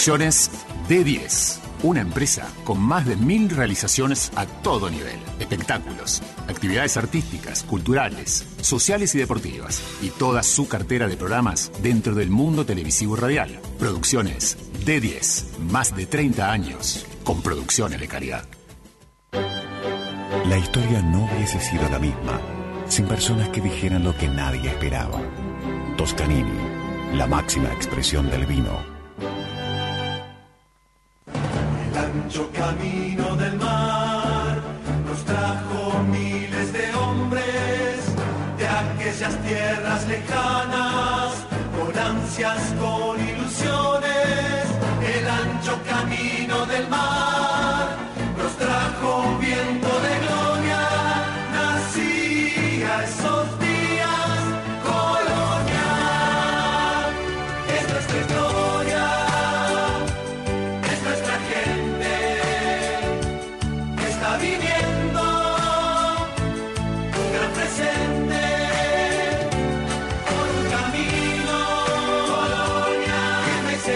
S6: Producciones de 10. Una empresa con más de mil realizaciones a todo nivel. Espectáculos, actividades artísticas, culturales, sociales y deportivas. Y toda su cartera de programas dentro del mundo televisivo y radial. Producciones de 10. Más de 30 años con producciones de calidad.
S7: La historia no hubiese sido la misma sin personas que dijeran lo que nadie esperaba. Toscanini, la máxima expresión del vino.
S8: Ancho camino del mar nos trajo miles de hombres de aquellas tierras lejanas, con ansias,